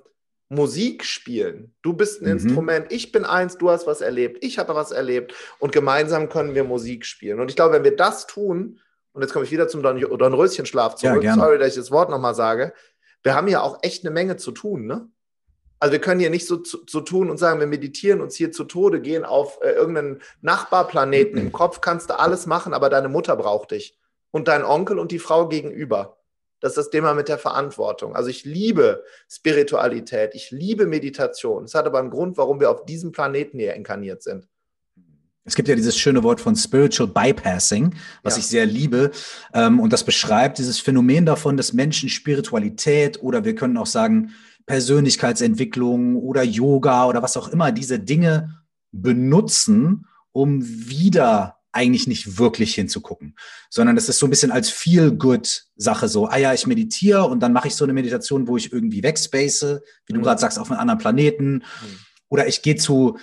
Musik spielen. Du bist ein mhm. Instrument, ich bin eins, du hast was erlebt, ich habe was erlebt und gemeinsam können wir Musik spielen. Und ich glaube, wenn wir das tun, und jetzt komme ich wieder zum Don Dornröschenschlaf zurück, ja, sorry, dass ich das Wort nochmal sage, wir haben ja auch echt eine Menge zu tun, ne? Also wir können hier nicht so, so tun und sagen, wir meditieren uns hier zu Tode, gehen auf äh, irgendeinen Nachbarplaneten. Mhm. Im Kopf kannst du alles machen, aber deine Mutter braucht dich. Und dein Onkel und die Frau gegenüber. Das ist das Thema mit der Verantwortung. Also ich liebe Spiritualität, ich liebe Meditation. Es hat aber einen Grund, warum wir auf diesem Planeten hier inkarniert sind. Es gibt ja dieses schöne Wort von Spiritual Bypassing, was ja. ich sehr liebe. Ähm, und das beschreibt dieses Phänomen davon, dass Menschen Spiritualität oder wir können auch sagen Persönlichkeitsentwicklung oder Yoga oder was auch immer diese Dinge benutzen, um wieder eigentlich nicht wirklich hinzugucken, sondern das ist so ein bisschen als Feel-Good-Sache so, ah ja, ich meditiere und dann mache ich so eine Meditation, wo ich irgendwie wegspace, wie du mhm. gerade sagst, auf einem anderen Planeten. Mhm. Oder ich gehe zu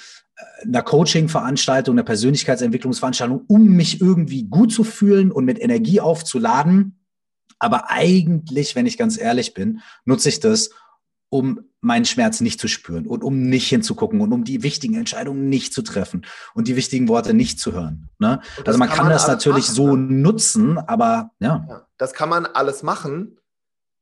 einer Coaching-Veranstaltung, einer Persönlichkeitsentwicklungsveranstaltung, um mich irgendwie gut zu fühlen und mit Energie aufzuladen. Aber eigentlich, wenn ich ganz ehrlich bin, nutze ich das, um meinen Schmerz nicht zu spüren und um nicht hinzugucken und um die wichtigen Entscheidungen nicht zu treffen und die wichtigen Worte nicht zu hören. Ne? Also man kann, kann man das natürlich machen, so ne? nutzen, aber ja. ja. Das kann man alles machen.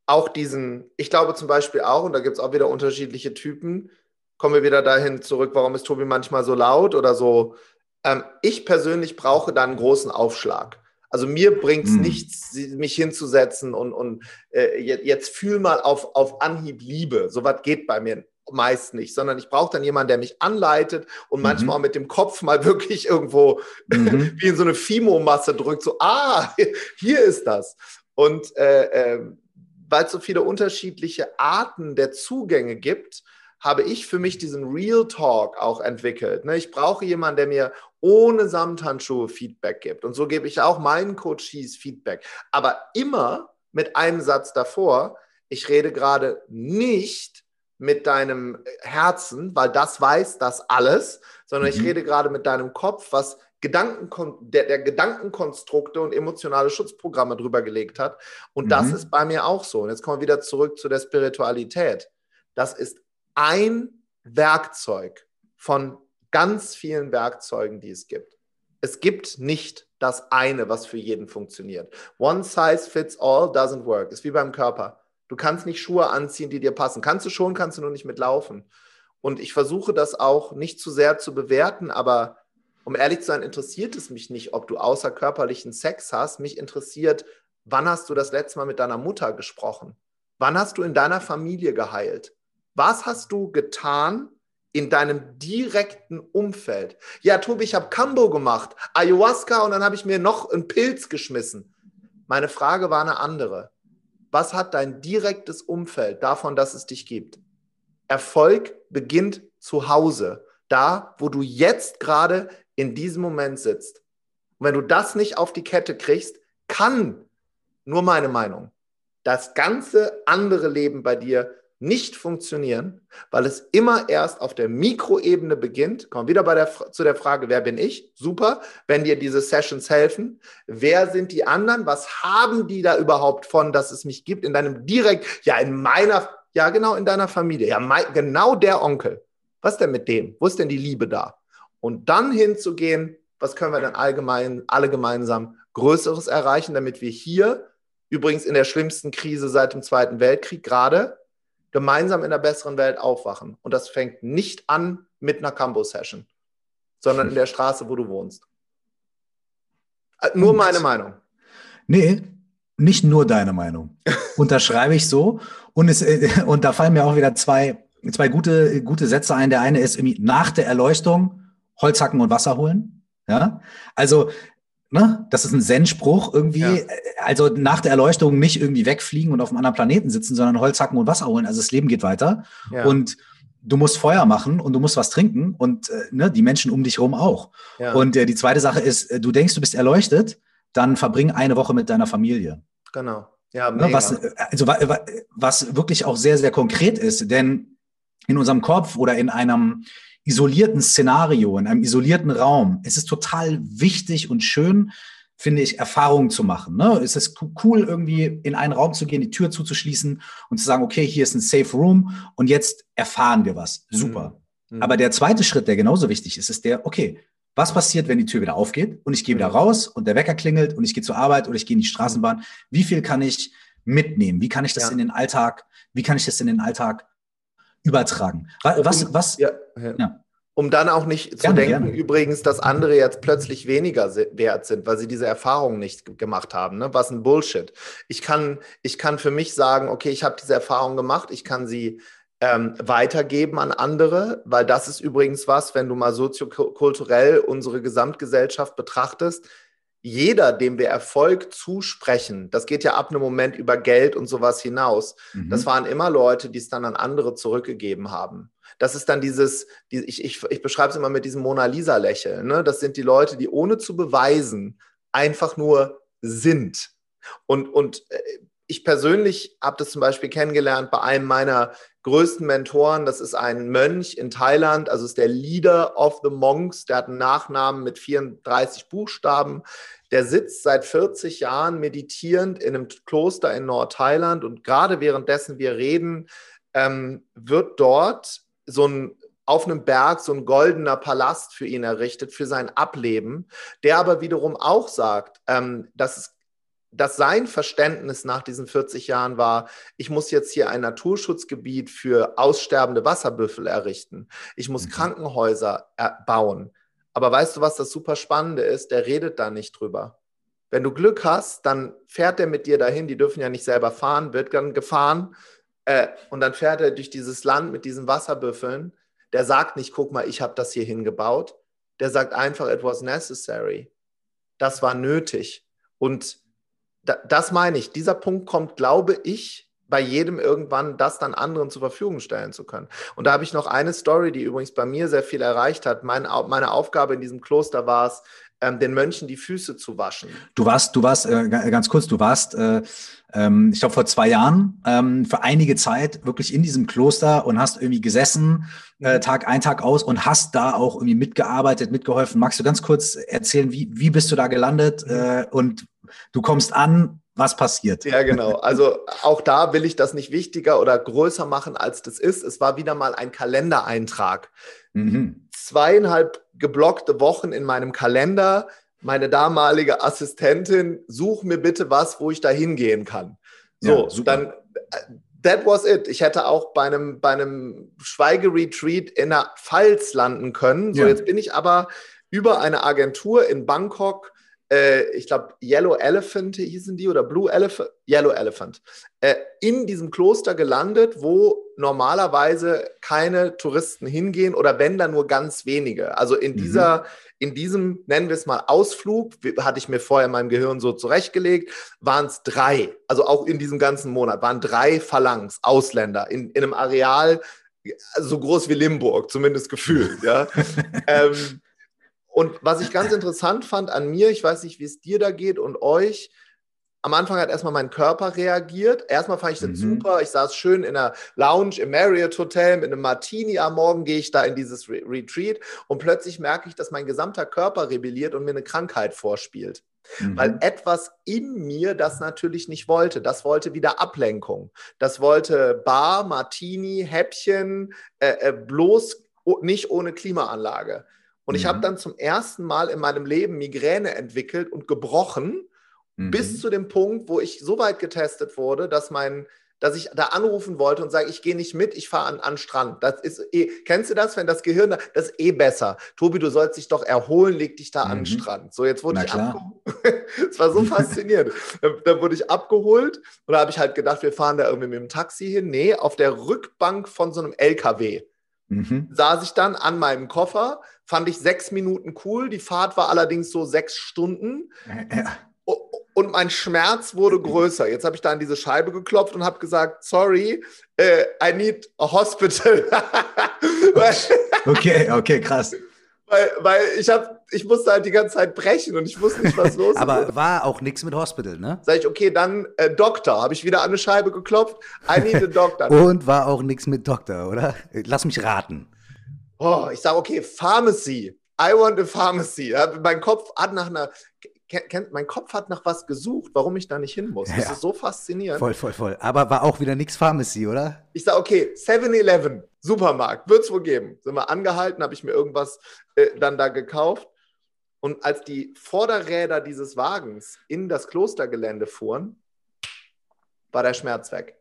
Auch diesen, ich glaube zum Beispiel auch, und da gibt es auch wieder unterschiedliche Typen, kommen wir wieder dahin zurück, warum ist Tobi manchmal so laut oder so. Ähm, ich persönlich brauche da einen großen Aufschlag. Also mir bringt es hm. nichts, mich hinzusetzen und, und äh, jetzt fühl mal auf, auf Anhieb Liebe. So was geht bei mir meist nicht, sondern ich brauche dann jemanden, der mich anleitet und mhm. manchmal auch mit dem Kopf mal wirklich irgendwo mhm. wie in so eine Fimo-Masse drückt, so, ah, hier ist das. Und äh, äh, weil es so viele unterschiedliche Arten der Zugänge gibt, habe ich für mich diesen Real Talk auch entwickelt. Ne? Ich brauche jemanden, der mir ohne Samthandschuhe Feedback gibt. Und so gebe ich auch meinen Coaches Feedback. Aber immer mit einem Satz davor, ich rede gerade nicht mit deinem Herzen, weil das weiß das alles, sondern mhm. ich rede gerade mit deinem Kopf, was Gedanken, der, der Gedankenkonstrukte und emotionale Schutzprogramme drüber gelegt hat. Und mhm. das ist bei mir auch so. Und jetzt kommen wir wieder zurück zu der Spiritualität. Das ist ein Werkzeug von ganz vielen Werkzeugen, die es gibt. Es gibt nicht das eine, was für jeden funktioniert. One size fits all doesn't work. Ist wie beim Körper. Du kannst nicht Schuhe anziehen, die dir passen. Kannst du schon, kannst du nur nicht mitlaufen. Und ich versuche das auch nicht zu sehr zu bewerten, aber um ehrlich zu sein, interessiert es mich nicht, ob du außerkörperlichen Sex hast. Mich interessiert, wann hast du das letzte Mal mit deiner Mutter gesprochen? Wann hast du in deiner Familie geheilt? Was hast du getan in deinem direkten Umfeld? Ja, Tobi, ich habe Cambo gemacht, Ayahuasca und dann habe ich mir noch einen Pilz geschmissen. Meine Frage war eine andere. Was hat dein direktes Umfeld davon, dass es dich gibt? Erfolg beginnt zu Hause, da, wo du jetzt gerade in diesem Moment sitzt. Und wenn du das nicht auf die Kette kriegst, kann, nur meine Meinung, das ganze andere Leben bei dir nicht funktionieren, weil es immer erst auf der Mikroebene beginnt. Kommen wieder bei der, zu der Frage, wer bin ich? Super, wenn dir diese Sessions helfen. Wer sind die anderen? Was haben die da überhaupt von, dass es mich gibt? In deinem direkt, ja, in meiner, ja, genau, in deiner Familie. Ja, mein, genau der Onkel. Was denn mit dem? Wo ist denn die Liebe da? und dann hinzugehen, was können wir denn allgemein, alle gemeinsam Größeres erreichen, damit wir hier, übrigens in der schlimmsten Krise seit dem Zweiten Weltkrieg gerade, gemeinsam in der besseren Welt aufwachen. Und das fängt nicht an mit einer Cambo-Session, sondern in der Straße, wo du wohnst. Äh, nur meine Meinung. Nee, nicht nur deine Meinung. Unterschreibe ich so. Und, es, äh, und da fallen mir auch wieder zwei, zwei gute, gute Sätze ein. Der eine ist irgendwie nach der Erleuchtung Holz hacken und Wasser holen. Ja, also Ne? Das ist ein Zen-Spruch irgendwie. Ja. Also nach der Erleuchtung nicht irgendwie wegfliegen und auf einem anderen Planeten sitzen, sondern Holz hacken und Wasser holen. Also das Leben geht weiter. Ja. Und du musst Feuer machen und du musst was trinken und äh, ne, die Menschen um dich herum auch. Ja. Und äh, die zweite Sache ist, äh, du denkst, du bist erleuchtet, dann verbring eine Woche mit deiner Familie. Genau. Ja, ne, mega. Was, äh, also, was wirklich auch sehr, sehr konkret ist, denn in unserem Kopf oder in einem isolierten Szenario, in einem isolierten Raum, es ist total wichtig und schön, finde ich, Erfahrungen zu machen. Ne? Es ist cool, irgendwie in einen Raum zu gehen, die Tür zuzuschließen und zu sagen, okay, hier ist ein Safe Room und jetzt erfahren wir was. Super. Mhm. mhm. Aber der zweite Schritt, der genauso wichtig ist, ist der, okay, was passiert, wenn die Tür wieder aufgeht und ich gehe wieder mhm. raus und der Wecker klingelt und ich gehe zur Arbeit oder ich gehe in die Straßenbahn? Wie viel kann ich mitnehmen? Wie kann ich das ja. in den Alltag, wie kann ich das in den Alltag übertragen. Was, was, ja, ja. Um dann auch nicht zu gerne, denken, gerne. übrigens, dass andere jetzt plötzlich weniger wert sind, weil sie diese Erfahrung nicht gemacht haben. Ne? Was ein Bullshit. Ich kann, ich kann für mich sagen, okay, ich habe diese Erfahrung gemacht, ich kann sie ähm, weitergeben an andere, weil das ist übrigens was, wenn du mal soziokulturell unsere Gesamtgesellschaft betrachtest, jeder, dem wir Erfolg zusprechen, das geht ja ab einem Moment über Geld und sowas hinaus, mhm. das waren immer Leute, die es dann an andere zurückgegeben haben. Das ist dann dieses, die, ich, ich, ich beschreibe es immer mit diesem Mona Lisa-Lächeln. Ne? Das sind die Leute, die ohne zu beweisen einfach nur sind. Und, und äh, ich persönlich habe das zum Beispiel kennengelernt bei einem meiner größten Mentoren. Das ist ein Mönch in Thailand, also ist der Leader of the Monks. Der hat einen Nachnamen mit 34 Buchstaben. Der sitzt seit 40 Jahren meditierend in einem Kloster in Nordthailand und gerade währenddessen wir reden, ähm, wird dort so ein auf einem Berg so ein goldener Palast für ihn errichtet, für sein Ableben, der aber wiederum auch sagt, ähm, dass es dass sein Verständnis nach diesen 40 Jahren war, ich muss jetzt hier ein Naturschutzgebiet für aussterbende Wasserbüffel errichten. Ich muss mhm. Krankenhäuser bauen. Aber weißt du, was das super Spannende ist? Der redet da nicht drüber. Wenn du Glück hast, dann fährt er mit dir dahin. Die dürfen ja nicht selber fahren, wird dann gefahren. Äh, und dann fährt er durch dieses Land mit diesen Wasserbüffeln. Der sagt nicht, guck mal, ich habe das hier hingebaut. Der sagt einfach, it was necessary. Das war nötig. Und das meine ich. Dieser Punkt kommt, glaube ich, bei jedem irgendwann das dann anderen zur Verfügung stellen zu können. Und da habe ich noch eine Story, die übrigens bei mir sehr viel erreicht hat. Mein, meine Aufgabe in diesem Kloster war es, ähm, den Mönchen die Füße zu waschen. Du warst, du warst, äh, ganz kurz, du warst, äh, ähm, ich glaube, vor zwei Jahren ähm, für einige Zeit wirklich in diesem Kloster und hast irgendwie gesessen, äh, mhm. Tag ein, Tag aus und hast da auch irgendwie mitgearbeitet, mitgeholfen. Magst du ganz kurz erzählen, wie, wie bist du da gelandet mhm. äh, und du kommst an, was passiert. Ja, genau. Also auch da will ich das nicht wichtiger oder größer machen, als das ist. Es war wieder mal ein Kalendereintrag. Mhm. Zweieinhalb geblockte Wochen in meinem Kalender. Meine damalige Assistentin, such mir bitte was, wo ich da hingehen kann. So, ja, dann, that was it. Ich hätte auch bei einem, bei einem Schweigeretreat in der Pfalz landen können. So, ja. jetzt bin ich aber über eine Agentur in Bangkok äh, ich glaube, Yellow Elephant hießen die oder Blue Elephant, Yellow Elephant, äh, in diesem Kloster gelandet, wo normalerweise keine Touristen hingehen oder wenn dann nur ganz wenige. Also in mhm. dieser, in diesem, nennen wir es mal Ausflug, hatte ich mir vorher in meinem Gehirn so zurechtgelegt, waren es drei, also auch in diesem ganzen Monat, waren drei Phalanx, Ausländer, in, in einem Areal so groß wie Limburg, zumindest gefühlt, ja. ähm, und was ich ganz interessant fand an mir, ich weiß nicht, wie es dir da geht und euch, am Anfang hat erstmal mein Körper reagiert. Erstmal fand ich das mhm. super. Ich saß schön in einer Lounge im Marriott Hotel mit einem Martini am Morgen, gehe ich da in dieses Re Retreat und plötzlich merke ich, dass mein gesamter Körper rebelliert und mir eine Krankheit vorspielt. Mhm. Weil etwas in mir das natürlich nicht wollte. Das wollte wieder Ablenkung. Das wollte Bar, Martini, Häppchen, äh, äh, bloß nicht ohne Klimaanlage. Und mhm. ich habe dann zum ersten Mal in meinem Leben Migräne entwickelt und gebrochen, mhm. bis zu dem Punkt, wo ich so weit getestet wurde, dass mein dass ich da anrufen wollte und sage, ich gehe nicht mit, ich fahre an, an Strand. Das ist eh, kennst du das, wenn das Gehirn, das ist eh besser. Tobi, du sollst dich doch erholen, leg dich da mhm. an den mhm. Strand. So, jetzt wurde Na ich abgeholt. Es war so faszinierend. Dann, wurde ich abgeholt und da habe ich halt gedacht, wir fahren da irgendwie mit dem Taxi hin. Nee, auf der Rückbank von so einem LKW. Mhm. Saß ich dann an meinem Koffer, fand ich sechs Minuten cool. Die Fahrt war allerdings so sechs Stunden. Ja. Und mein Schmerz wurde größer. Jetzt habe ich da an diese Scheibe geklopft und habe gesagt, sorry, uh, I need a hospital. okay, okay, krass. Weil, weil ich habe, ich musste halt die ganze Zeit brechen und ich wusste nicht, was los ist. Aber war auch nichts mit Hospital, ne? Sag ich, okay, dann äh, Doktor. Habe ich wieder an eine Scheibe geklopft. I need a doctor. und war auch nichts mit Doktor, oder? Lass mich raten. Oh, ich sage, okay, Pharmacy. I want a pharmacy. Mein Kopf hat nach einer, kennt, mein Kopf hat nach was gesucht, warum ich da nicht hin muss. Das ja. ist so faszinierend. Voll, voll, voll. Aber war auch wieder nichts Pharmacy, oder? Ich sage, okay, 7-Eleven, Supermarkt, wird es wohl geben. Sind wir angehalten, habe ich mir irgendwas äh, dann da gekauft. Und als die Vorderräder dieses Wagens in das Klostergelände fuhren, war der Schmerz weg.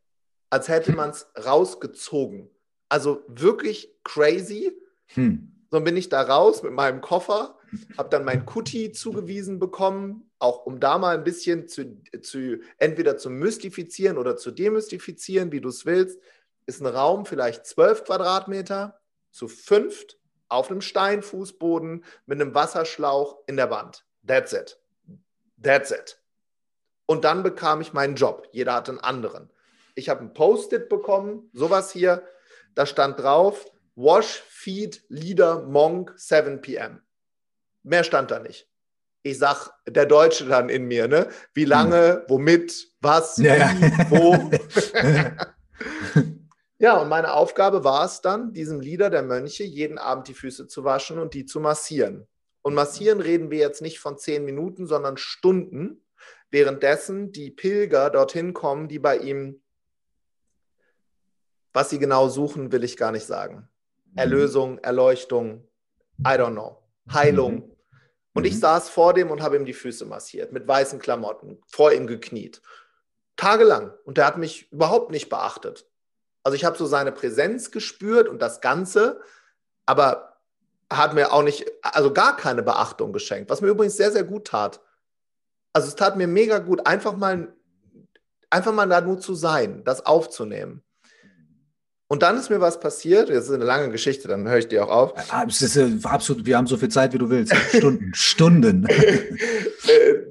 Als hätte man es rausgezogen. Also wirklich crazy. Hm. So bin ich da raus mit meinem Koffer, habe dann mein Kuti zugewiesen bekommen, auch um da mal ein bisschen zu, zu entweder zu mystifizieren oder zu demystifizieren, wie du es willst. Ist ein Raum vielleicht zwölf Quadratmeter zu fünft auf einem Steinfußboden mit einem Wasserschlauch in der Wand. That's it. That's it. Und dann bekam ich meinen Job. Jeder hat einen anderen. Ich habe ein Post-it bekommen, sowas hier. Da stand drauf, Wash, Feed, Leader, Monk, 7 p.m. Mehr stand da nicht. Ich sag, der Deutsche dann in mir, ne? Wie lange, hm. womit, was, ja, wie, wo. ja, und meine Aufgabe war es dann, diesem Leader der Mönche jeden Abend die Füße zu waschen und die zu massieren. Und massieren reden wir jetzt nicht von zehn Minuten, sondern Stunden, währenddessen die Pilger dorthin kommen, die bei ihm, was sie genau suchen, will ich gar nicht sagen. Erlösung, Erleuchtung, I don't know, Heilung. Mhm. Und ich mhm. saß vor dem und habe ihm die Füße massiert, mit weißen Klamotten, vor ihm gekniet. Tagelang. Und der hat mich überhaupt nicht beachtet. Also ich habe so seine Präsenz gespürt und das Ganze, aber hat mir auch nicht, also gar keine Beachtung geschenkt, was mir übrigens sehr, sehr gut tat. Also es tat mir mega gut, einfach mal, einfach mal da nur zu sein, das aufzunehmen. Und dann ist mir was passiert. Das ist eine lange Geschichte, dann höre ich dir auch auf. Ah, es ist äh, absolut, wir haben so viel Zeit, wie du willst. Stunden, Stunden.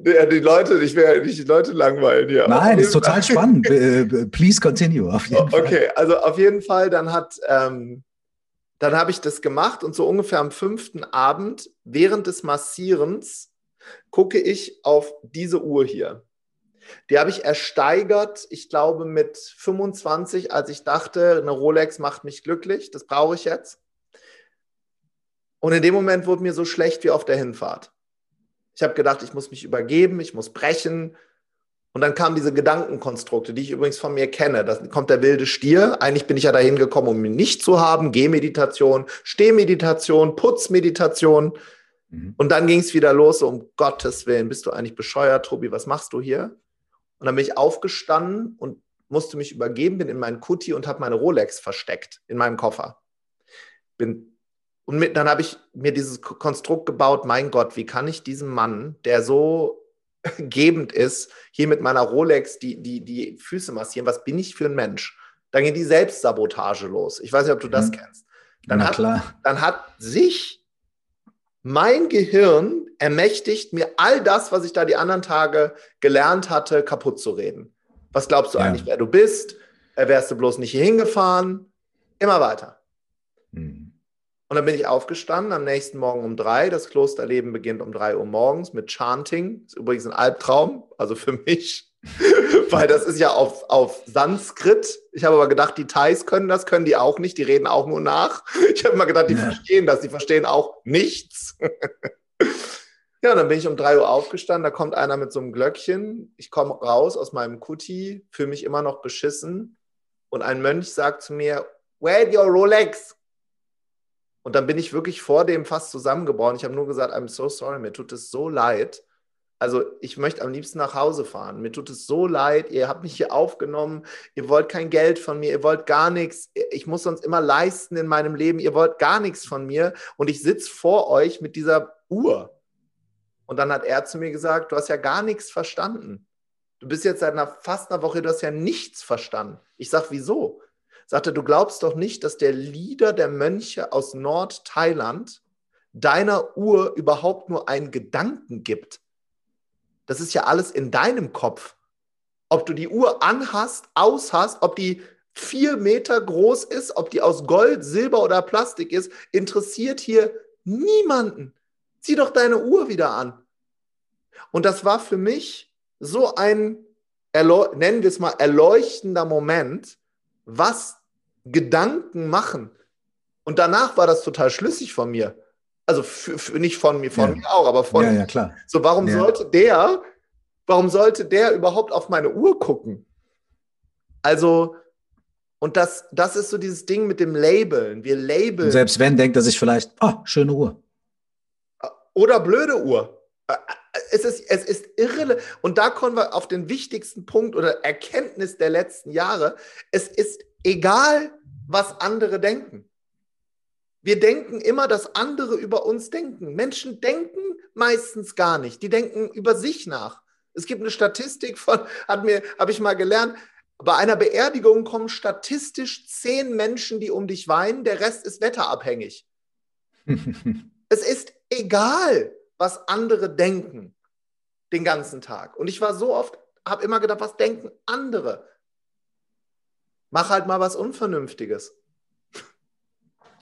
Äh, die Leute, ich ja nicht die Leute langweilen hier. Nein, das ist total spannend. Äh, Please continue. okay, also auf jeden Fall, dann hat, ähm, dann habe ich das gemacht und so ungefähr am fünften Abend während des Massierens gucke ich auf diese Uhr hier. Die habe ich ersteigert, ich glaube, mit 25, als ich dachte, eine Rolex macht mich glücklich, das brauche ich jetzt. Und in dem Moment wurde mir so schlecht wie auf der Hinfahrt. Ich habe gedacht, ich muss mich übergeben, ich muss brechen. Und dann kamen diese Gedankenkonstrukte, die ich übrigens von mir kenne. Da kommt der wilde Stier. Eigentlich bin ich ja dahin gekommen, um ihn nicht zu haben. Gehmeditation, Stehmeditation, Putzmeditation. Mhm. Und dann ging es wieder los, um Gottes Willen, bist du eigentlich bescheuert, Tobi, was machst du hier? Und dann bin ich aufgestanden und musste mich übergeben, bin in meinen Kuti und habe meine Rolex versteckt in meinem Koffer. Bin, und mit, dann habe ich mir dieses Konstrukt gebaut, mein Gott, wie kann ich diesem Mann, der so gebend ist, hier mit meiner Rolex die, die, die Füße massieren, was bin ich für ein Mensch? Dann geht die Selbstsabotage los. Ich weiß nicht, ob du das mhm. kennst. Dann, hat, dann hat sich mein Gehirn ermächtigt, mir all das, was ich da die anderen Tage gelernt hatte, kaputt zu reden. Was glaubst du ja. eigentlich, wer du bist? Äh, wärst du bloß nicht hier hingefahren? Immer weiter. Hm. Und dann bin ich aufgestanden am nächsten Morgen um drei. Das Klosterleben beginnt um drei Uhr morgens mit Chanting. Das ist übrigens ein Albtraum, also für mich. Weil das ist ja auf, auf Sanskrit. Ich habe aber gedacht, die Thais können das, können die auch nicht. Die reden auch nur nach. Ich habe immer gedacht, die ja. verstehen das. Die verstehen auch nichts. ja, dann bin ich um drei Uhr aufgestanden. Da kommt einer mit so einem Glöckchen. Ich komme raus aus meinem Kuti, fühle mich immer noch beschissen. Und ein Mönch sagt zu mir, Where your Rolex? Und dann bin ich wirklich vor dem fast zusammengebrochen. Ich habe nur gesagt, I'm so sorry, mir tut es so leid. Also ich möchte am liebsten nach Hause fahren. Mir tut es so leid, ihr habt mich hier aufgenommen, ihr wollt kein Geld von mir, ihr wollt gar nichts, ich muss sonst immer leisten in meinem Leben, ihr wollt gar nichts von mir und ich sitze vor euch mit dieser Uhr. Und dann hat er zu mir gesagt, du hast ja gar nichts verstanden. Du bist jetzt seit einer, fast einer Woche, du hast ja nichts verstanden. Ich sage, wieso? Sagte, du glaubst doch nicht, dass der Leader der Mönche aus Nordthailand deiner Uhr überhaupt nur einen Gedanken gibt das ist ja alles in deinem Kopf. Ob du die Uhr anhast, aushast, ob die vier Meter groß ist, ob die aus Gold, Silber oder Plastik ist, interessiert hier niemanden. Zieh doch deine Uhr wieder an. Und das war für mich so ein, nennen wir es mal, erleuchtender Moment, was Gedanken machen. Und danach war das total schlüssig von mir. Also für, für nicht von mir, von ja. mir auch, aber von. Ja, ja, klar. So, warum ja. sollte der, warum sollte der überhaupt auf meine Uhr gucken? Also, und das, das ist so dieses Ding mit dem Labeln. Wir labeln. Und selbst wenn, denkt er sich vielleicht, oh, schöne Uhr. Oder blöde Uhr. Es ist, es ist irre. Und da kommen wir auf den wichtigsten Punkt oder Erkenntnis der letzten Jahre. Es ist egal, was andere denken. Wir denken immer, dass andere über uns denken. Menschen denken meistens gar nicht. Die denken über sich nach. Es gibt eine Statistik von, hat mir, habe ich mal gelernt, bei einer Beerdigung kommen statistisch zehn Menschen, die um dich weinen, der Rest ist wetterabhängig. es ist egal, was andere denken den ganzen Tag. Und ich war so oft, habe immer gedacht, was denken andere? Mach halt mal was Unvernünftiges.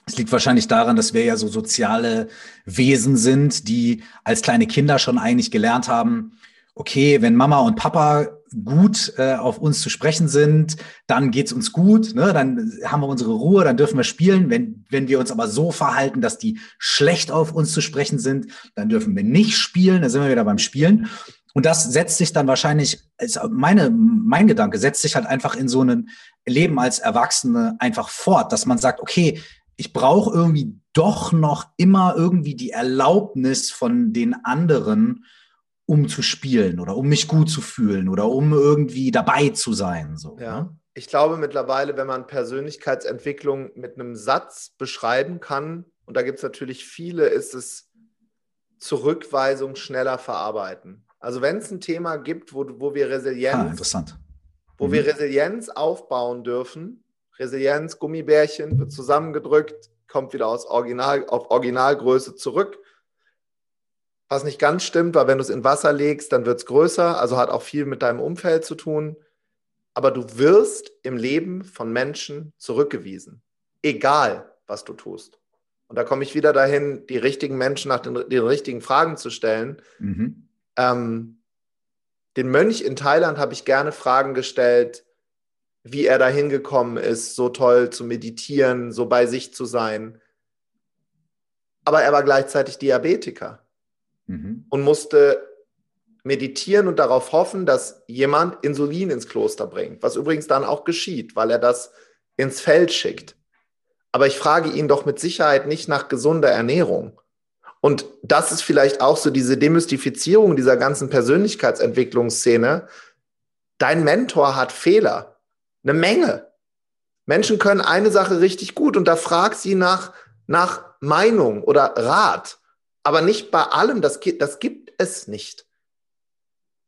Es liegt wahrscheinlich daran, dass wir ja so soziale Wesen sind, die als kleine Kinder schon eigentlich gelernt haben, okay, wenn Mama und Papa gut äh, auf uns zu sprechen sind, dann geht's uns gut, ne? dann haben wir unsere Ruhe, dann dürfen wir spielen. Wenn, wenn wir uns aber so verhalten, dass die schlecht auf uns zu sprechen sind, dann dürfen wir nicht spielen, da sind wir wieder beim Spielen. Und das setzt sich dann wahrscheinlich, meine, mein Gedanke setzt sich halt einfach in so ein Leben als Erwachsene einfach fort, dass man sagt, okay, ich brauche irgendwie doch noch immer irgendwie die Erlaubnis von den anderen, um zu spielen oder um mich gut zu fühlen oder um irgendwie dabei zu sein. So, ja. Ne? Ich glaube mittlerweile, wenn man Persönlichkeitsentwicklung mit einem Satz beschreiben kann, und da gibt es natürlich viele, ist es Zurückweisung schneller verarbeiten. Also wenn es ein Thema gibt, wo, wo wir Resilienz, ah, interessant. wo mhm. wir Resilienz aufbauen dürfen, Resilienz, Gummibärchen, wird zusammengedrückt, kommt wieder aus Original, auf Originalgröße zurück. Was nicht ganz stimmt, weil wenn du es in Wasser legst, dann wird es größer, also hat auch viel mit deinem Umfeld zu tun. Aber du wirst im Leben von Menschen zurückgewiesen, egal was du tust. Und da komme ich wieder dahin, die richtigen Menschen nach den, den richtigen Fragen zu stellen. Mhm. Ähm, den Mönch in Thailand habe ich gerne Fragen gestellt, wie er da hingekommen ist, so toll zu meditieren, so bei sich zu sein. Aber er war gleichzeitig Diabetiker mhm. und musste meditieren und darauf hoffen, dass jemand Insulin ins Kloster bringt, was übrigens dann auch geschieht, weil er das ins Feld schickt. Aber ich frage ihn doch mit Sicherheit nicht nach gesunder Ernährung. Und das ist vielleicht auch so diese Demystifizierung dieser ganzen Persönlichkeitsentwicklungsszene. Dein Mentor hat Fehler, eine Menge. Menschen können eine Sache richtig gut und da frag sie nach, nach Meinung oder Rat. Aber nicht bei allem, das, das gibt es nicht.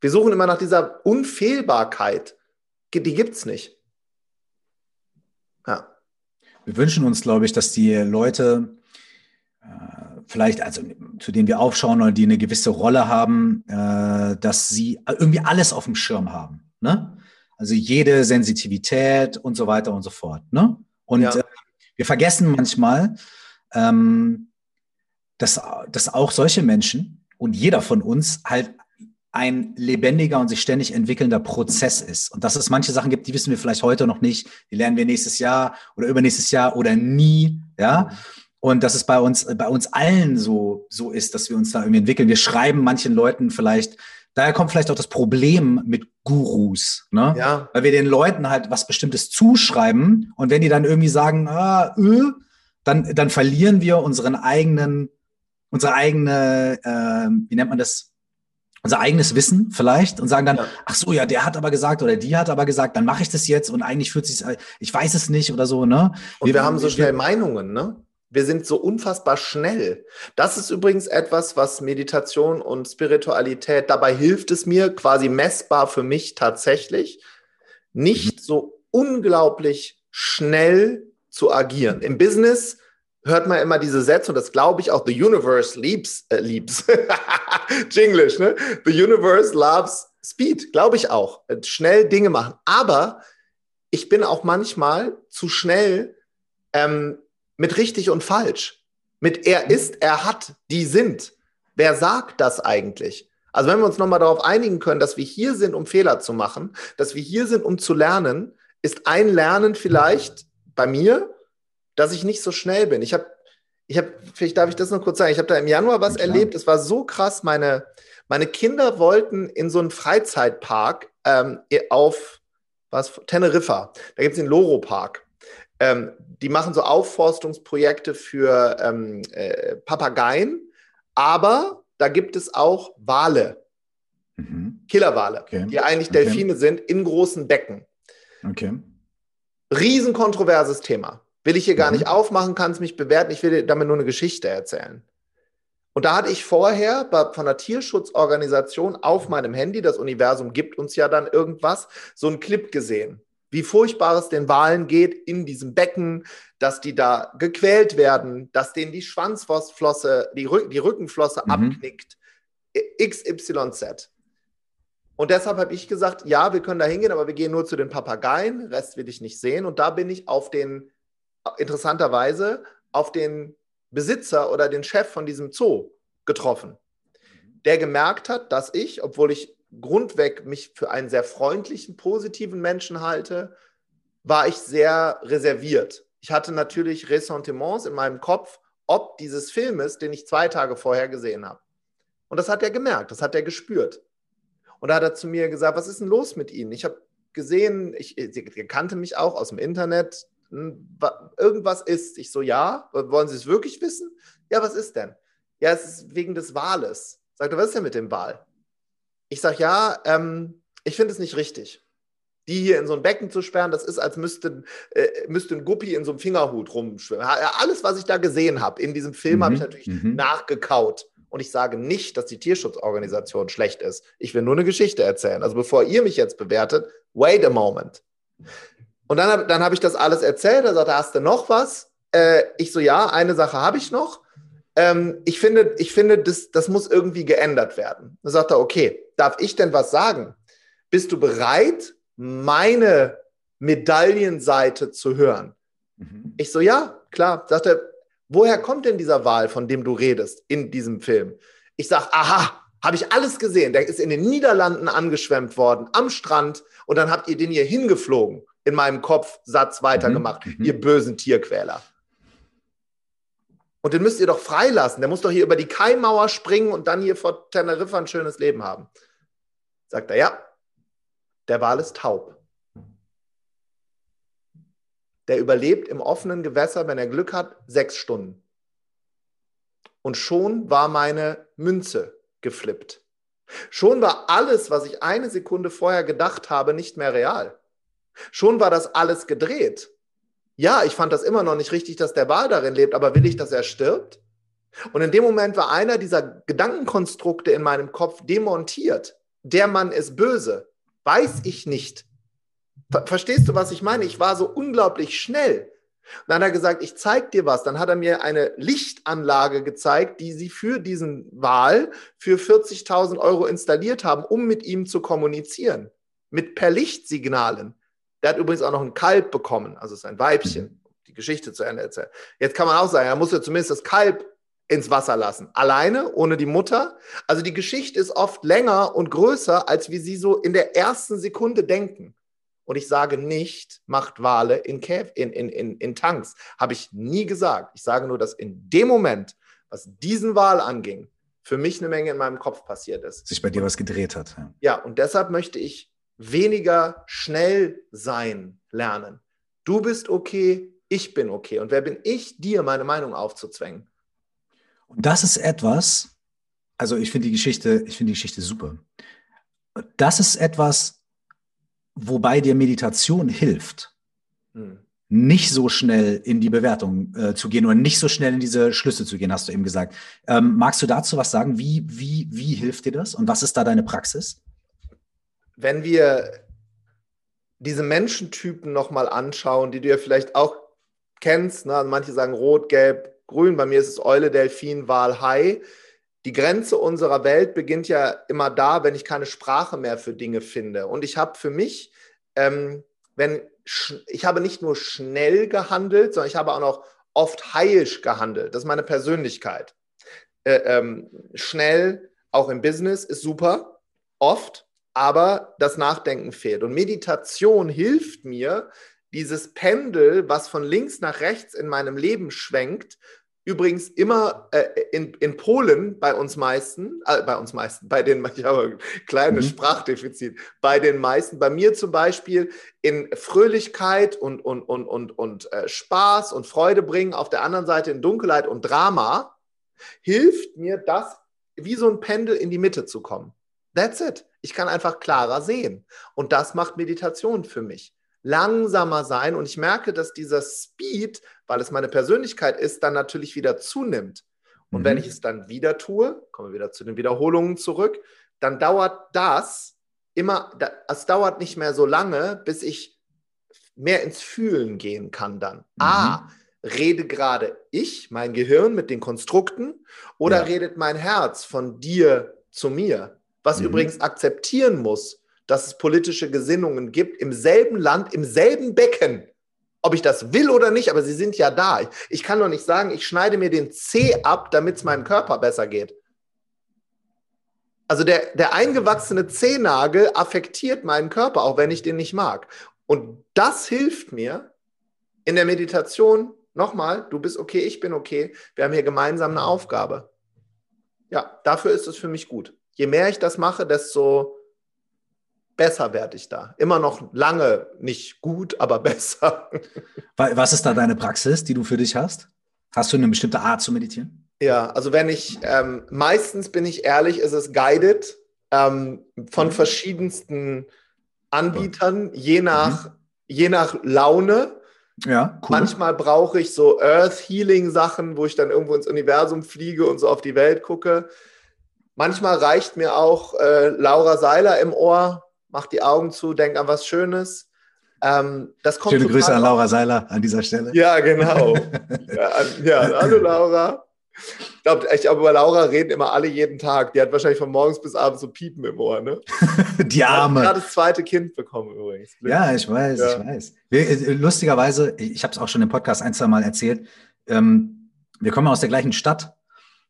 Wir suchen immer nach dieser Unfehlbarkeit. Die gibt es nicht. Ja. Wir wünschen uns, glaube ich, dass die Leute äh, vielleicht, also zu denen wir aufschauen oder die eine gewisse Rolle haben, äh, dass sie irgendwie alles auf dem Schirm haben. Ne? Also jede Sensitivität und so weiter und so fort. Ne? Und ja. äh, wir vergessen manchmal, ähm, dass, dass auch solche Menschen und jeder von uns halt ein lebendiger und sich ständig entwickelnder Prozess ist. Und dass es manche Sachen gibt, die wissen wir vielleicht heute noch nicht, die lernen wir nächstes Jahr oder übernächstes Jahr oder nie, ja. Und dass es bei uns, bei uns allen so, so ist, dass wir uns da irgendwie entwickeln. Wir schreiben manchen Leuten vielleicht, daher kommt vielleicht auch das Problem mit Gurus, ne? Ja. Weil wir den Leuten halt was Bestimmtes zuschreiben und wenn die dann irgendwie sagen, ah, öh, dann, dann verlieren wir unseren eigenen, unsere eigene, äh, wie nennt man das, unser eigenes Wissen vielleicht und sagen dann, ja. ach so, ja, der hat aber gesagt oder die hat aber gesagt, dann mache ich das jetzt und eigentlich fühlt sich, ich weiß es nicht oder so, ne? Und wir, wir haben so schnell wir, Meinungen, ne? Wir sind so unfassbar schnell. Das ist übrigens etwas, was Meditation und Spiritualität, dabei hilft es mir quasi messbar für mich tatsächlich, nicht mhm. so unglaublich schnell zu agieren. Im Business hört man immer diese Sätze und das glaube ich auch, the universe leaps, äh, leaps. Jinglish, ne? The universe loves speed, glaube ich auch. Schnell Dinge machen. Aber ich bin auch manchmal zu schnell ähm, mit richtig und falsch. Mit er ist, er hat, die sind. Wer sagt das eigentlich? Also wenn wir uns nochmal darauf einigen können, dass wir hier sind, um Fehler zu machen, dass wir hier sind, um zu lernen, ist ein Lernen vielleicht bei mir, dass ich nicht so schnell bin. Ich habe, ich habe, vielleicht darf ich das noch kurz sagen, ich habe da im Januar was ja, erlebt, es war so krass, meine, meine Kinder wollten in so einen Freizeitpark ähm, auf was, Teneriffa, da gibt es den Loro Park. Ähm, die machen so Aufforstungsprojekte für ähm, äh, Papageien, aber da gibt es auch Wale, mhm. Killerwale, okay. die eigentlich Delfine okay. sind, in großen Becken. Okay. Riesenkontroverses Thema. Will ich hier gar mhm. nicht aufmachen, kann es mich bewerten, ich will dir damit nur eine Geschichte erzählen. Und da hatte ich vorher bei, von einer Tierschutzorganisation auf meinem Handy, das Universum gibt uns ja dann irgendwas, so einen Clip gesehen. Wie furchtbar es den Walen geht in diesem Becken, dass die da gequält werden, dass denen die Schwanzflosse, die, Rück die Rückenflosse mhm. abknickt. XYZ. Und deshalb habe ich gesagt, ja, wir können da hingehen, aber wir gehen nur zu den Papageien, Rest will ich nicht sehen. Und da bin ich auf den interessanterweise auf den Besitzer oder den Chef von diesem Zoo getroffen, der gemerkt hat, dass ich, obwohl ich grundweg mich für einen sehr freundlichen, positiven Menschen halte, war ich sehr reserviert. Ich hatte natürlich Ressentiments in meinem Kopf, ob dieses Filmes, den ich zwei Tage vorher gesehen habe. Und das hat er gemerkt, das hat er gespürt. Und da hat er zu mir gesagt, was ist denn los mit Ihnen? Ich habe gesehen, ich, er kannte mich auch aus dem Internet, irgendwas ist. Ich so, ja, wollen Sie es wirklich wissen? Ja, was ist denn? Ja, es ist wegen des Wales. Sagt er, was ist denn mit dem Wal? Ich sage, ja, ähm, ich finde es nicht richtig. Die hier in so ein Becken zu sperren, das ist, als müsste, äh, müsste ein Guppi in so einem Fingerhut rumschwimmen. Alles, was ich da gesehen habe in diesem Film, mhm. habe ich natürlich mhm. nachgekaut. Und ich sage nicht, dass die Tierschutzorganisation schlecht ist. Ich will nur eine Geschichte erzählen. Also bevor ihr mich jetzt bewertet, wait a moment. Und dann, dann habe ich das alles erzählt. Er sagte, hast du noch was? Äh, ich so, ja, eine Sache habe ich noch. Ähm, ich finde, ich finde das, das muss irgendwie geändert werden. Dann sagt er, okay, darf ich denn was sagen? Bist du bereit, meine Medaillenseite zu hören? Mhm. Ich so, ja, klar. Sagt er, Woher kommt denn dieser Wal, von dem du redest in diesem Film? Ich sage, aha, habe ich alles gesehen. Der ist in den Niederlanden angeschwemmt worden, am Strand. Und dann habt ihr den hier hingeflogen. In meinem Kopf Satz weitergemacht. Mhm. Ihr bösen Tierquäler. Und den müsst ihr doch freilassen. Der muss doch hier über die Kaimauer springen und dann hier vor Teneriffa ein schönes Leben haben. Sagt er, ja, der Wal ist taub. Der überlebt im offenen Gewässer, wenn er Glück hat, sechs Stunden. Und schon war meine Münze geflippt. Schon war alles, was ich eine Sekunde vorher gedacht habe, nicht mehr real. Schon war das alles gedreht. Ja, ich fand das immer noch nicht richtig, dass der Wal darin lebt, aber will ich, dass er stirbt? Und in dem Moment war einer dieser Gedankenkonstrukte in meinem Kopf demontiert. Der Mann ist böse. Weiß ich nicht. Verstehst du, was ich meine? Ich war so unglaublich schnell. Und dann hat er gesagt, ich zeig dir was. Dann hat er mir eine Lichtanlage gezeigt, die sie für diesen Wahl für 40.000 Euro installiert haben, um mit ihm zu kommunizieren. Mit per Lichtsignalen. Der hat übrigens auch noch ein Kalb bekommen, also sein Weibchen, mhm. die Geschichte zu Ende erzählen. Jetzt kann man auch sagen, er muss ja zumindest das Kalb ins Wasser lassen. Alleine, ohne die Mutter. Also die Geschichte ist oft länger und größer, als wie sie so in der ersten Sekunde denken. Und ich sage nicht, macht Wale in, Käf in, in, in, in Tanks. Habe ich nie gesagt. Ich sage nur, dass in dem Moment, was diesen Wal anging, für mich eine Menge in meinem Kopf passiert ist. Sich bei dir was gedreht hat. Ja, ja und deshalb möchte ich weniger schnell sein lernen. Du bist okay, ich bin okay. Und wer bin ich, dir meine Meinung aufzuzwängen? Und das ist etwas, also ich finde die Geschichte, ich finde die Geschichte super. Das ist etwas, wobei dir Meditation hilft, hm. nicht so schnell in die Bewertung äh, zu gehen oder nicht so schnell in diese Schlüsse zu gehen, hast du eben gesagt. Ähm, magst du dazu was sagen? Wie, wie, wie hilft dir das und was ist da deine Praxis? Wenn wir diese Menschentypen nochmal anschauen, die du ja vielleicht auch kennst, ne? Also manche sagen rot, gelb, grün, bei mir ist es Eule, Delfin, Wal, Hai die Grenze unserer Welt beginnt ja immer da, wenn ich keine Sprache mehr für Dinge finde. Und ich habe für mich, ähm, wenn ich habe nicht nur schnell gehandelt, sondern ich habe auch noch oft heisch gehandelt. Das ist meine Persönlichkeit. Äh, ähm, schnell, auch im Business, ist super, oft, aber das Nachdenken fehlt. Und Meditation hilft mir, dieses Pendel, was von links nach rechts in meinem Leben schwenkt, Übrigens immer äh, in, in Polen bei uns meisten, äh, bei uns meisten, bei den, ich habe ein kleines mhm. Sprachdefizit, bei den meisten, bei mir zum Beispiel in Fröhlichkeit und, und, und, und, und äh, Spaß und Freude bringen, auf der anderen Seite in Dunkelheit und Drama, hilft mir das, wie so ein Pendel in die Mitte zu kommen. That's it. Ich kann einfach klarer sehen. Und das macht Meditation für mich langsamer sein. Und ich merke, dass dieser Speed, weil es meine Persönlichkeit ist, dann natürlich wieder zunimmt. Und mhm. wenn ich es dann wieder tue, kommen wir wieder zu den Wiederholungen zurück, dann dauert das immer, es dauert nicht mehr so lange, bis ich mehr ins Fühlen gehen kann dann. Mhm. Ah, rede gerade ich, mein Gehirn mit den Konstrukten, oder ja. redet mein Herz von dir zu mir? Was mhm. übrigens akzeptieren muss, dass es politische Gesinnungen gibt im selben Land, im selben Becken. Ob ich das will oder nicht, aber sie sind ja da. Ich kann doch nicht sagen, ich schneide mir den C ab, damit es meinem Körper besser geht. Also der, der eingewachsene Zehennagel affektiert meinen Körper, auch wenn ich den nicht mag. Und das hilft mir in der Meditation, nochmal, du bist okay, ich bin okay, wir haben hier gemeinsam eine Aufgabe. Ja, dafür ist es für mich gut. Je mehr ich das mache, desto besser werde ich da. Immer noch lange nicht gut, aber besser. Was ist da deine Praxis, die du für dich hast? Hast du eine bestimmte Art zu meditieren? Ja, also wenn ich, ähm, meistens bin ich ehrlich, ist es guided ähm, von mhm. verschiedensten Anbietern, je nach, mhm. je nach Laune. Ja, cool. Manchmal brauche ich so Earth Healing Sachen, wo ich dann irgendwo ins Universum fliege und so auf die Welt gucke. Manchmal reicht mir auch äh, Laura Seiler im Ohr, mach die Augen zu, denk an was Schönes. Ähm, Schöne Grüße an Laura Seiler an dieser Stelle. Ja, genau. ja, ja, hallo Laura. Ich glaube, ich glaub, über Laura reden immer alle jeden Tag. Die hat wahrscheinlich von morgens bis abends so Piepen im Ohr, ne? Die Arme. Hat gerade das zweite Kind bekommen übrigens. Ja, ich weiß, ja. ich weiß. Äh, lustigerweise, ich habe es auch schon im Podcast ein, zwei Mal erzählt, ähm, wir kommen aus der gleichen Stadt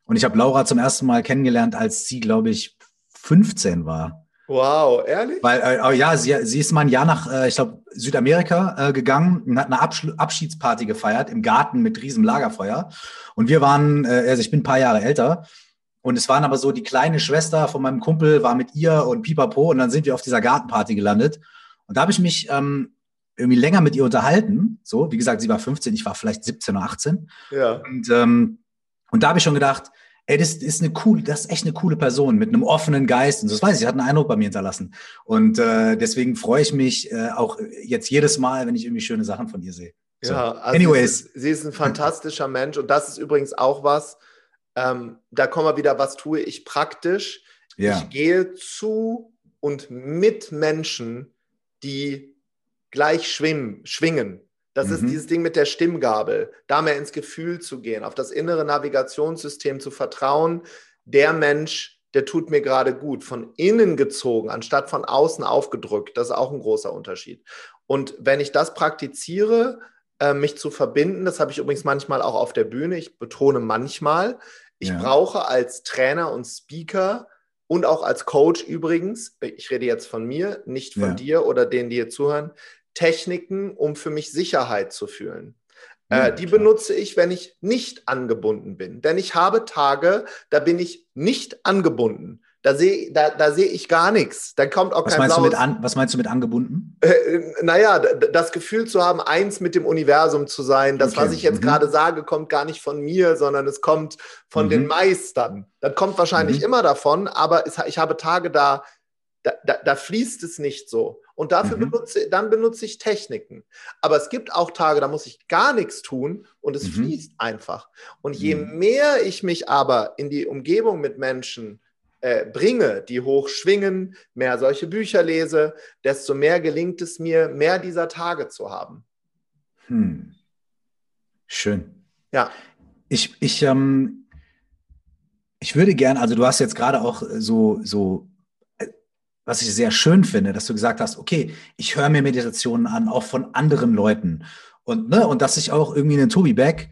und ich habe Laura zum ersten Mal kennengelernt, als sie, glaube ich, 15 war. Wow, ehrlich? Weil, äh, ja, sie, sie ist mal ein Jahr nach, äh, ich glaube, Südamerika äh, gegangen und hat eine Absch Abschiedsparty gefeiert im Garten mit riesem Lagerfeuer. Und wir waren, äh, also ich bin ein paar Jahre älter. Und es waren aber so, die kleine Schwester von meinem Kumpel war mit ihr und pipapo. Und dann sind wir auf dieser Gartenparty gelandet. Und da habe ich mich ähm, irgendwie länger mit ihr unterhalten. So, wie gesagt, sie war 15, ich war vielleicht 17 oder 18. Ja. Und, ähm, und da habe ich schon gedacht, ey, das ist eine coole, das ist echt eine coole Person mit einem offenen Geist. Und das weiß ich, hat einen Eindruck bei mir hinterlassen. Und äh, deswegen freue ich mich äh, auch jetzt jedes Mal, wenn ich irgendwie schöne Sachen von ihr sehe. So. Ja, also Anyways. Sie ist, sie ist, ein fantastischer Mensch und das ist übrigens auch was, ähm, da kommen wir wieder, was tue ich praktisch? Ja. Ich gehe zu und mit Menschen, die gleich schwimmen, schwingen. Das mhm. ist dieses Ding mit der Stimmgabel, da mehr ins Gefühl zu gehen, auf das innere Navigationssystem zu vertrauen. Der Mensch, der tut mir gerade gut, von innen gezogen, anstatt von außen aufgedrückt. Das ist auch ein großer Unterschied. Und wenn ich das praktiziere, äh, mich zu verbinden, das habe ich übrigens manchmal auch auf der Bühne, ich betone manchmal, ich ja. brauche als Trainer und Speaker und auch als Coach übrigens, ich rede jetzt von mir, nicht von ja. dir oder denen, die hier zuhören, Techniken, um für mich Sicherheit zu fühlen. Ja, äh, die klar. benutze ich, wenn ich nicht angebunden bin. Denn ich habe Tage, da bin ich nicht angebunden. Da sehe da, da seh ich gar nichts. Da kommt auch was kein meinst, du mit an, was meinst du mit angebunden? Äh, naja, das Gefühl zu haben, eins mit dem Universum zu sein. Das, okay. was ich jetzt mhm. gerade sage, kommt gar nicht von mir, sondern es kommt von mhm. den Meistern. Das kommt wahrscheinlich mhm. immer davon, aber es, ich habe Tage, da, da, da, da fließt es nicht so. Und dafür mhm. benutze, dann benutze ich Techniken. Aber es gibt auch Tage, da muss ich gar nichts tun und es mhm. fließt einfach. Und je mhm. mehr ich mich aber in die Umgebung mit Menschen äh, bringe, die hoch schwingen, mehr solche Bücher lese, desto mehr gelingt es mir, mehr dieser Tage zu haben. Hm. Schön. Ja. Ich, ich, ähm, ich würde gerne, also du hast jetzt gerade auch so, so was ich sehr schön finde, dass du gesagt hast, okay, ich höre mir Meditationen an, auch von anderen Leuten. Und, ne, und dass ich auch irgendwie einen Tobi Beck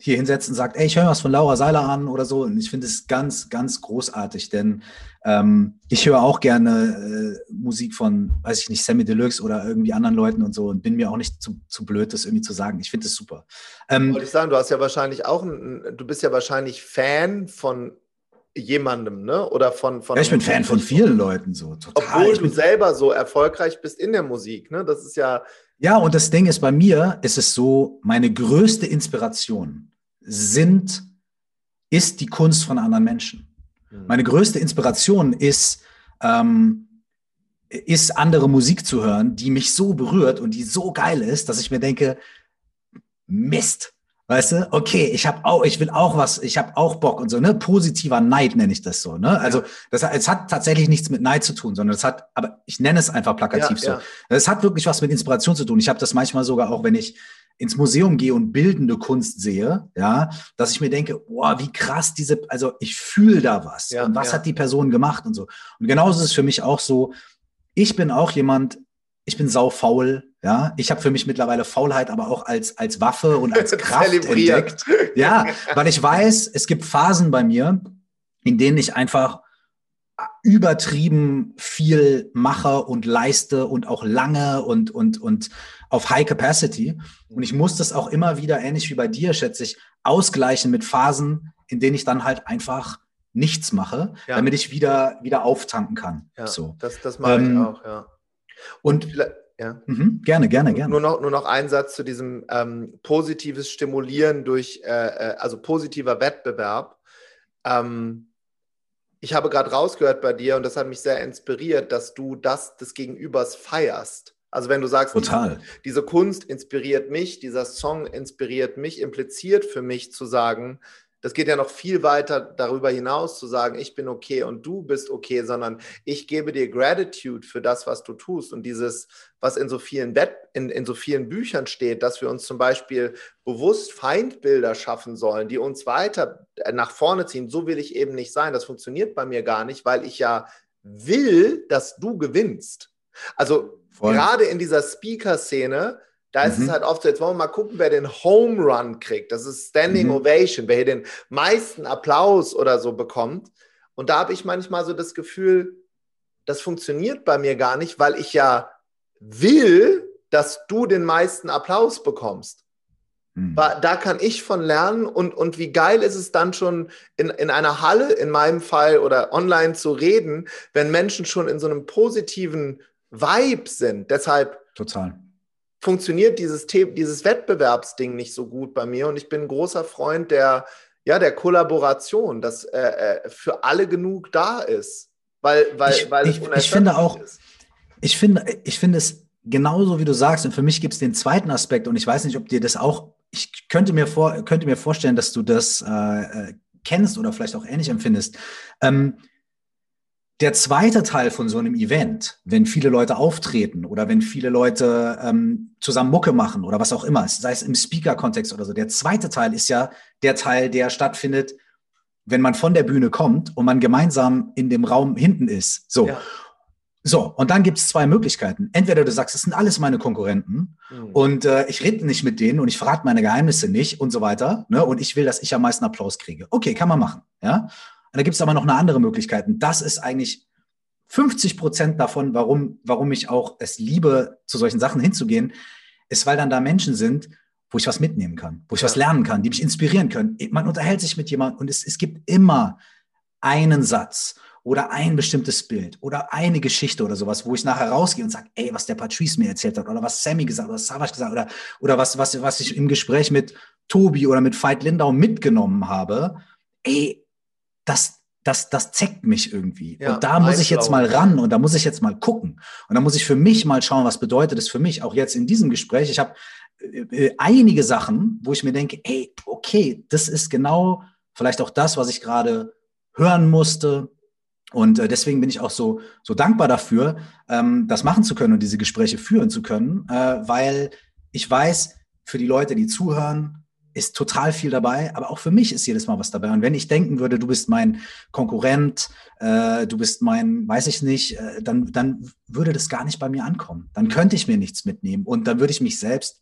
hier hinsetzt und sagt, ey, ich höre was von Laura Seiler an oder so. Und ich finde es ganz, ganz großartig, denn ähm, ich höre auch gerne äh, Musik von, weiß ich nicht, Sammy Deluxe oder irgendwie anderen Leuten und so und bin mir auch nicht zu, zu blöd, das irgendwie zu sagen. Ich finde es super. Ähm, Wollte ich sagen, du hast ja wahrscheinlich auch, ein, du bist ja wahrscheinlich Fan von jemandem, ne? Oder von. von ja, ich bin Fan von vielen Leuten so. Total. Obwohl du selber so erfolgreich bist in der Musik, ne? Das ist ja. Ja, und das Ding ist, bei mir ist es so, meine größte Inspiration sind, ist die Kunst von anderen Menschen. Mhm. Meine größte Inspiration ist, ähm, ist andere Musik zu hören, die mich so berührt und die so geil ist, dass ich mir denke, Mist, Weißt du, okay, ich habe auch, ich will auch was, ich habe auch Bock und so, ne? Positiver Neid nenne ich das so, ne? Also das, es hat tatsächlich nichts mit Neid zu tun, sondern es hat, aber ich nenne es einfach plakativ ja, so. Es ja. hat wirklich was mit Inspiration zu tun. Ich habe das manchmal sogar auch, wenn ich ins Museum gehe und bildende Kunst sehe, ja, dass ich mir denke, boah, wie krass diese, also ich fühle da was ja, und was hat die Person gemacht und so. Und genauso ist es für mich auch so. Ich bin auch jemand, ich bin sau faul, ja. Ich habe für mich mittlerweile Faulheit aber auch als, als Waffe und als Kraft entdeckt. Ja, weil ich weiß, es gibt Phasen bei mir, in denen ich einfach übertrieben viel mache und leiste und auch lange und, und, und auf High Capacity. Und ich muss das auch immer wieder, ähnlich wie bei dir, schätze ich, ausgleichen mit Phasen, in denen ich dann halt einfach nichts mache, ja. damit ich wieder, wieder auftanken kann. Ja, so. das, das mache ähm, ich auch, ja. Und, und ja. Mhm, gerne, gerne, gerne. Nur noch, nur noch ein Satz zu diesem ähm, positives Stimulieren durch, äh, äh, also positiver Wettbewerb. Ähm, ich habe gerade rausgehört bei dir und das hat mich sehr inspiriert, dass du das des Gegenübers feierst. Also wenn du sagst. Diese, diese Kunst inspiriert mich, dieser Song inspiriert mich, impliziert für mich zu sagen, das geht ja noch viel weiter darüber hinaus zu sagen, ich bin okay und du bist okay, sondern ich gebe dir Gratitude für das, was du tust. Und dieses, was in so vielen Bett, in, in so vielen Büchern steht, dass wir uns zum Beispiel bewusst Feindbilder schaffen sollen, die uns weiter nach vorne ziehen. So will ich eben nicht sein. Das funktioniert bei mir gar nicht, weil ich ja will, dass du gewinnst. Also Voll. gerade in dieser Speaker-Szene, Da ist mhm. es halt oft so, jetzt wollen wir mal gucken, wer den Home Run kriegt. Das ist Standing mhm. Ovation, wer hier den meisten Applaus oder so bekommt. Und da habe ich manchmal so das Gefühl, das funktioniert bei mir gar nicht, weil ich ja will, dass du den meisten Applaus bekommst. Mhm. Da kann ich von lernen und, und wie geil ist es dann schon in, in einer Halle, in meinem Fall oder online zu reden, wenn Menschen schon in so einem positiven Vibe sind. Deshalb Total. Funktioniert dieses, dieses Wettbewerbsding nicht so gut bei mir und ich bin ein großer Freund der, ja, der Kollaboration, dass äh, äh für alle genug da ist. Weil, weil, ich, weil ich, ich finde auch, ist. ich finde, ich finde es genauso, wie du sagst, und für mich gibt es den zweiten Aspekt, und ich weiß nicht, ob dir das auch ich könnte mir, vor, könnte mir vorstellen, dass du das äh, äh, kennst oder vielleicht auch ähnlich empfindest. Ähm, der zweite Teil von so einem Event, wenn viele Leute auftreten oder wenn viele Leute ähm, zusammen Mucke machen oder was auch immer, sei es im Speaker-Kontext oder so, der zweite Teil ist ja der Teil, der stattfindet, wenn man von der Bühne kommt und man gemeinsam in dem Raum hinten ist. So. Ja. So, und dann gibt es zwei Möglichkeiten. Entweder du sagst, das sind alles meine Konkurrenten mhm. und äh, ich rede nicht mit denen und ich verrate meine Geheimnisse nicht und so weiter. Ne? Und ich will, dass ich am meisten Applaus kriege. Okay, kann man machen. Ja? Und da gibt es aber noch eine andere Möglichkeit. Und das ist eigentlich 50 Prozent davon, warum, warum ich auch es liebe, zu solchen Sachen hinzugehen, ist, weil dann da Menschen sind, wo ich was mitnehmen kann, wo ich was lernen kann, die mich inspirieren können. Man unterhält sich mit jemandem und es, es gibt immer einen Satz oder ein bestimmtes Bild oder eine Geschichte oder sowas, wo ich nachher rausgehe und sage, ey, was der Patrice mir erzählt hat oder was Sammy gesagt oder Savage gesagt oder, oder was, was, was ich im Gespräch mit Tobi oder mit Veit Lindau mitgenommen habe, ey, das, das, das zeckt mich irgendwie. Ja, und da muss ich jetzt mal ran und da muss ich jetzt mal gucken. Und da muss ich für mich mal schauen, was bedeutet es für mich, auch jetzt in diesem Gespräch. Ich habe äh, äh, einige Sachen, wo ich mir denke, ey, okay, das ist genau vielleicht auch das, was ich gerade hören musste, und äh, deswegen bin ich auch so, so dankbar dafür, ähm, das machen zu können und diese Gespräche führen zu können, äh, weil ich weiß, für die Leute, die zuhören, ist total viel dabei, aber auch für mich ist jedes Mal was dabei. Und wenn ich denken würde, du bist mein Konkurrent, äh, du bist mein, weiß ich nicht, äh, dann, dann würde das gar nicht bei mir ankommen. Dann könnte ich mir nichts mitnehmen und dann würde ich mich selbst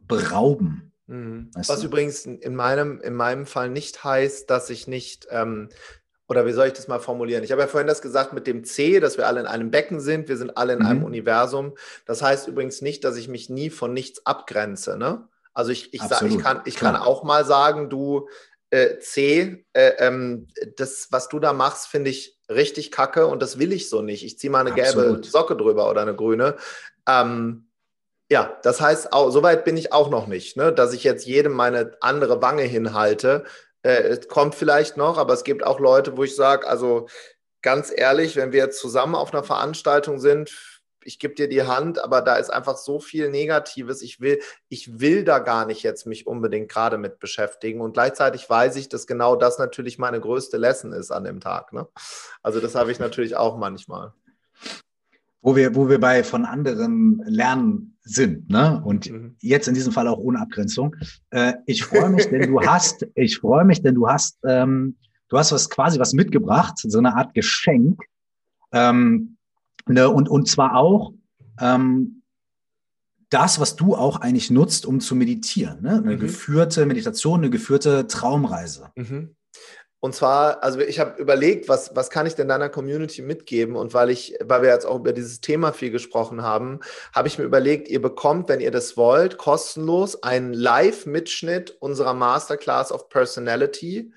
berauben. Mhm. Was du? übrigens in meinem, in meinem Fall nicht heißt, dass ich nicht ähm, oder wie soll ich das mal formulieren? Ich habe ja vorhin das gesagt mit dem C, dass wir alle in einem Becken sind, wir sind alle in mhm. einem Universum. Das heißt übrigens nicht, dass ich mich nie von nichts abgrenze. Ne? Also ich, ich, sag, ich, kann, ich kann auch mal sagen, du äh, C, äh, ähm, das, was du da machst, finde ich richtig kacke und das will ich so nicht. Ich ziehe mal eine Absolut. gelbe Socke drüber oder eine grüne. Ähm, ja, das heißt, auch, so weit bin ich auch noch nicht, ne? dass ich jetzt jedem meine andere Wange hinhalte. Äh, es kommt vielleicht noch, aber es gibt auch Leute, wo ich sage, also ganz ehrlich, wenn wir jetzt zusammen auf einer Veranstaltung sind, ich gebe dir die Hand, aber da ist einfach so viel Negatives. Ich will, ich will da gar nicht jetzt mich unbedingt gerade mit beschäftigen. Und gleichzeitig weiß ich, dass genau das natürlich meine größte Lesson ist an dem Tag. Ne? Also das habe ich natürlich auch manchmal wo wir, wo wir bei von anderen lernen sind, ne? Und mhm. jetzt in diesem Fall auch ohne Abgrenzung. Äh, ich freue mich, denn du hast, ich freue mich, denn du hast, ähm, du hast was quasi was mitgebracht, so eine Art Geschenk. Ähm, ne? und, und zwar auch ähm, das, was du auch eigentlich nutzt, um zu meditieren. Ne? Eine mhm. geführte Meditation, eine geführte Traumreise. Mhm. Und zwar, also ich habe überlegt, was, was kann ich denn deiner Community mitgeben? Und weil ich, weil wir jetzt auch über dieses Thema viel gesprochen haben, habe ich mir überlegt, ihr bekommt, wenn ihr das wollt, kostenlos einen Live-Mitschnitt unserer Masterclass of Personality,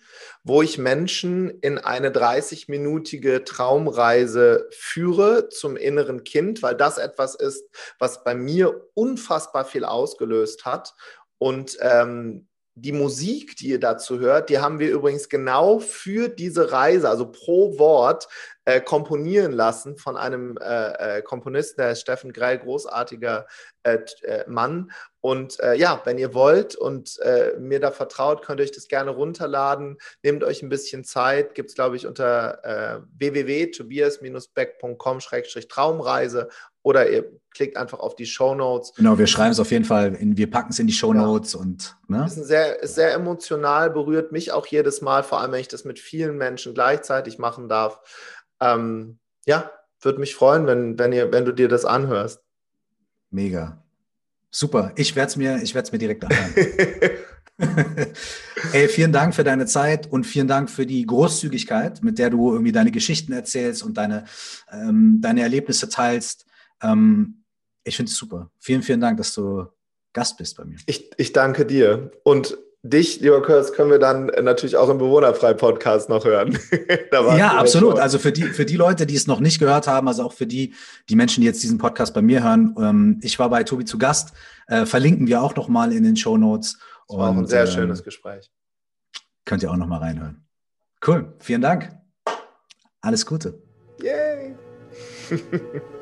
wo ich Menschen in eine 30-minütige Traumreise führe zum inneren Kind, weil das etwas ist, was bei mir unfassbar viel ausgelöst hat. Und ähm, die Musik, die ihr dazu hört, die haben wir übrigens genau für diese Reise, also pro Wort, äh, komponieren lassen von einem äh, äh, Komponisten, der ist Steffen Greil, großartiger äh, äh, Mann. Und äh, ja, wenn ihr wollt und mir da vertraut, könnt ihr euch das gerne runterladen. Nehmt euch ein bisschen Zeit. Gibt es, glaube ich, unter www.tobias-beck.com-traumreise oder ihr klickt einfach auf die Show Notes. Genau, wir schreiben es auf jeden Fall, in, wir packen es in die Show Notes ja. und. Ne? Ist, sehr, ist sehr emotional, berührt mich auch jedes Mal, vor allem wenn ich das mit vielen Menschen gleichzeitig machen darf. Ähm, ja, würde mich freuen, wenn, wenn, ihr, wenn du dir das anhörst. Mega. Super. Ich werde es mir, mir direkt anhören. Ey, vielen Dank für deine Zeit und vielen Dank für die Großzügigkeit, mit der du irgendwie deine Geschichten erzählst und deine, ähm, deine Erlebnisse teilst. Ähm, ich finde es super. Vielen, vielen Dank, dass du Gast bist bei mir. Ich, ich danke dir. Und dich, lieber Kurs, können wir dann natürlich auch im Bewohnerfrei-Podcast noch hören. ja, absolut. Also für die, für die Leute, die es noch nicht gehört haben, also auch für die, die Menschen, die jetzt diesen Podcast bei mir hören, ähm, ich war bei Tobi zu Gast, äh, verlinken wir auch noch mal in den Show Notes. Das war auch ein sehr ähm, schönes Gespräch. Könnt ihr auch noch mal reinhören. Cool, vielen Dank. Alles Gute. Yay!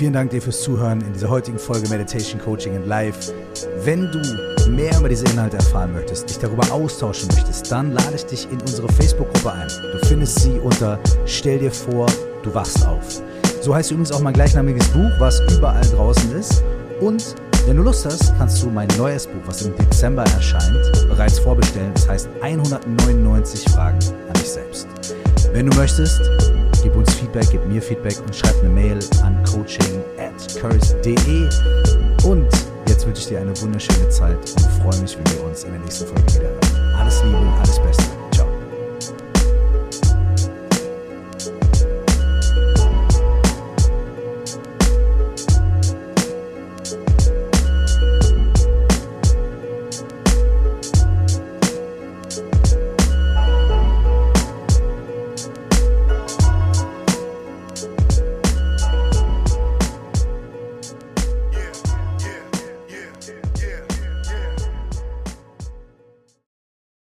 Vielen Dank dir fürs Zuhören in dieser heutigen Folge Meditation Coaching in Live. Wenn du mehr über diese Inhalte erfahren möchtest, dich darüber austauschen möchtest, dann lade ich dich in unsere Facebook-Gruppe ein. Du findest sie unter Stell dir vor, du wachst auf. So heißt übrigens auch mein gleichnamiges Buch, was überall draußen ist. Und wenn du Lust hast, kannst du mein neues Buch, was im Dezember erscheint, bereits vorbestellen. Das heißt 199 Fragen an dich selbst. Wenn du möchtest, gib uns Feedback, gib mir Feedback und schreib eine Mail an coaching at curse.de. Und jetzt wünsche ich dir eine wunderschöne Zeit und freue mich, wenn wir uns in der nächsten Folge wieder hören. Alles Liebe und alles Beste.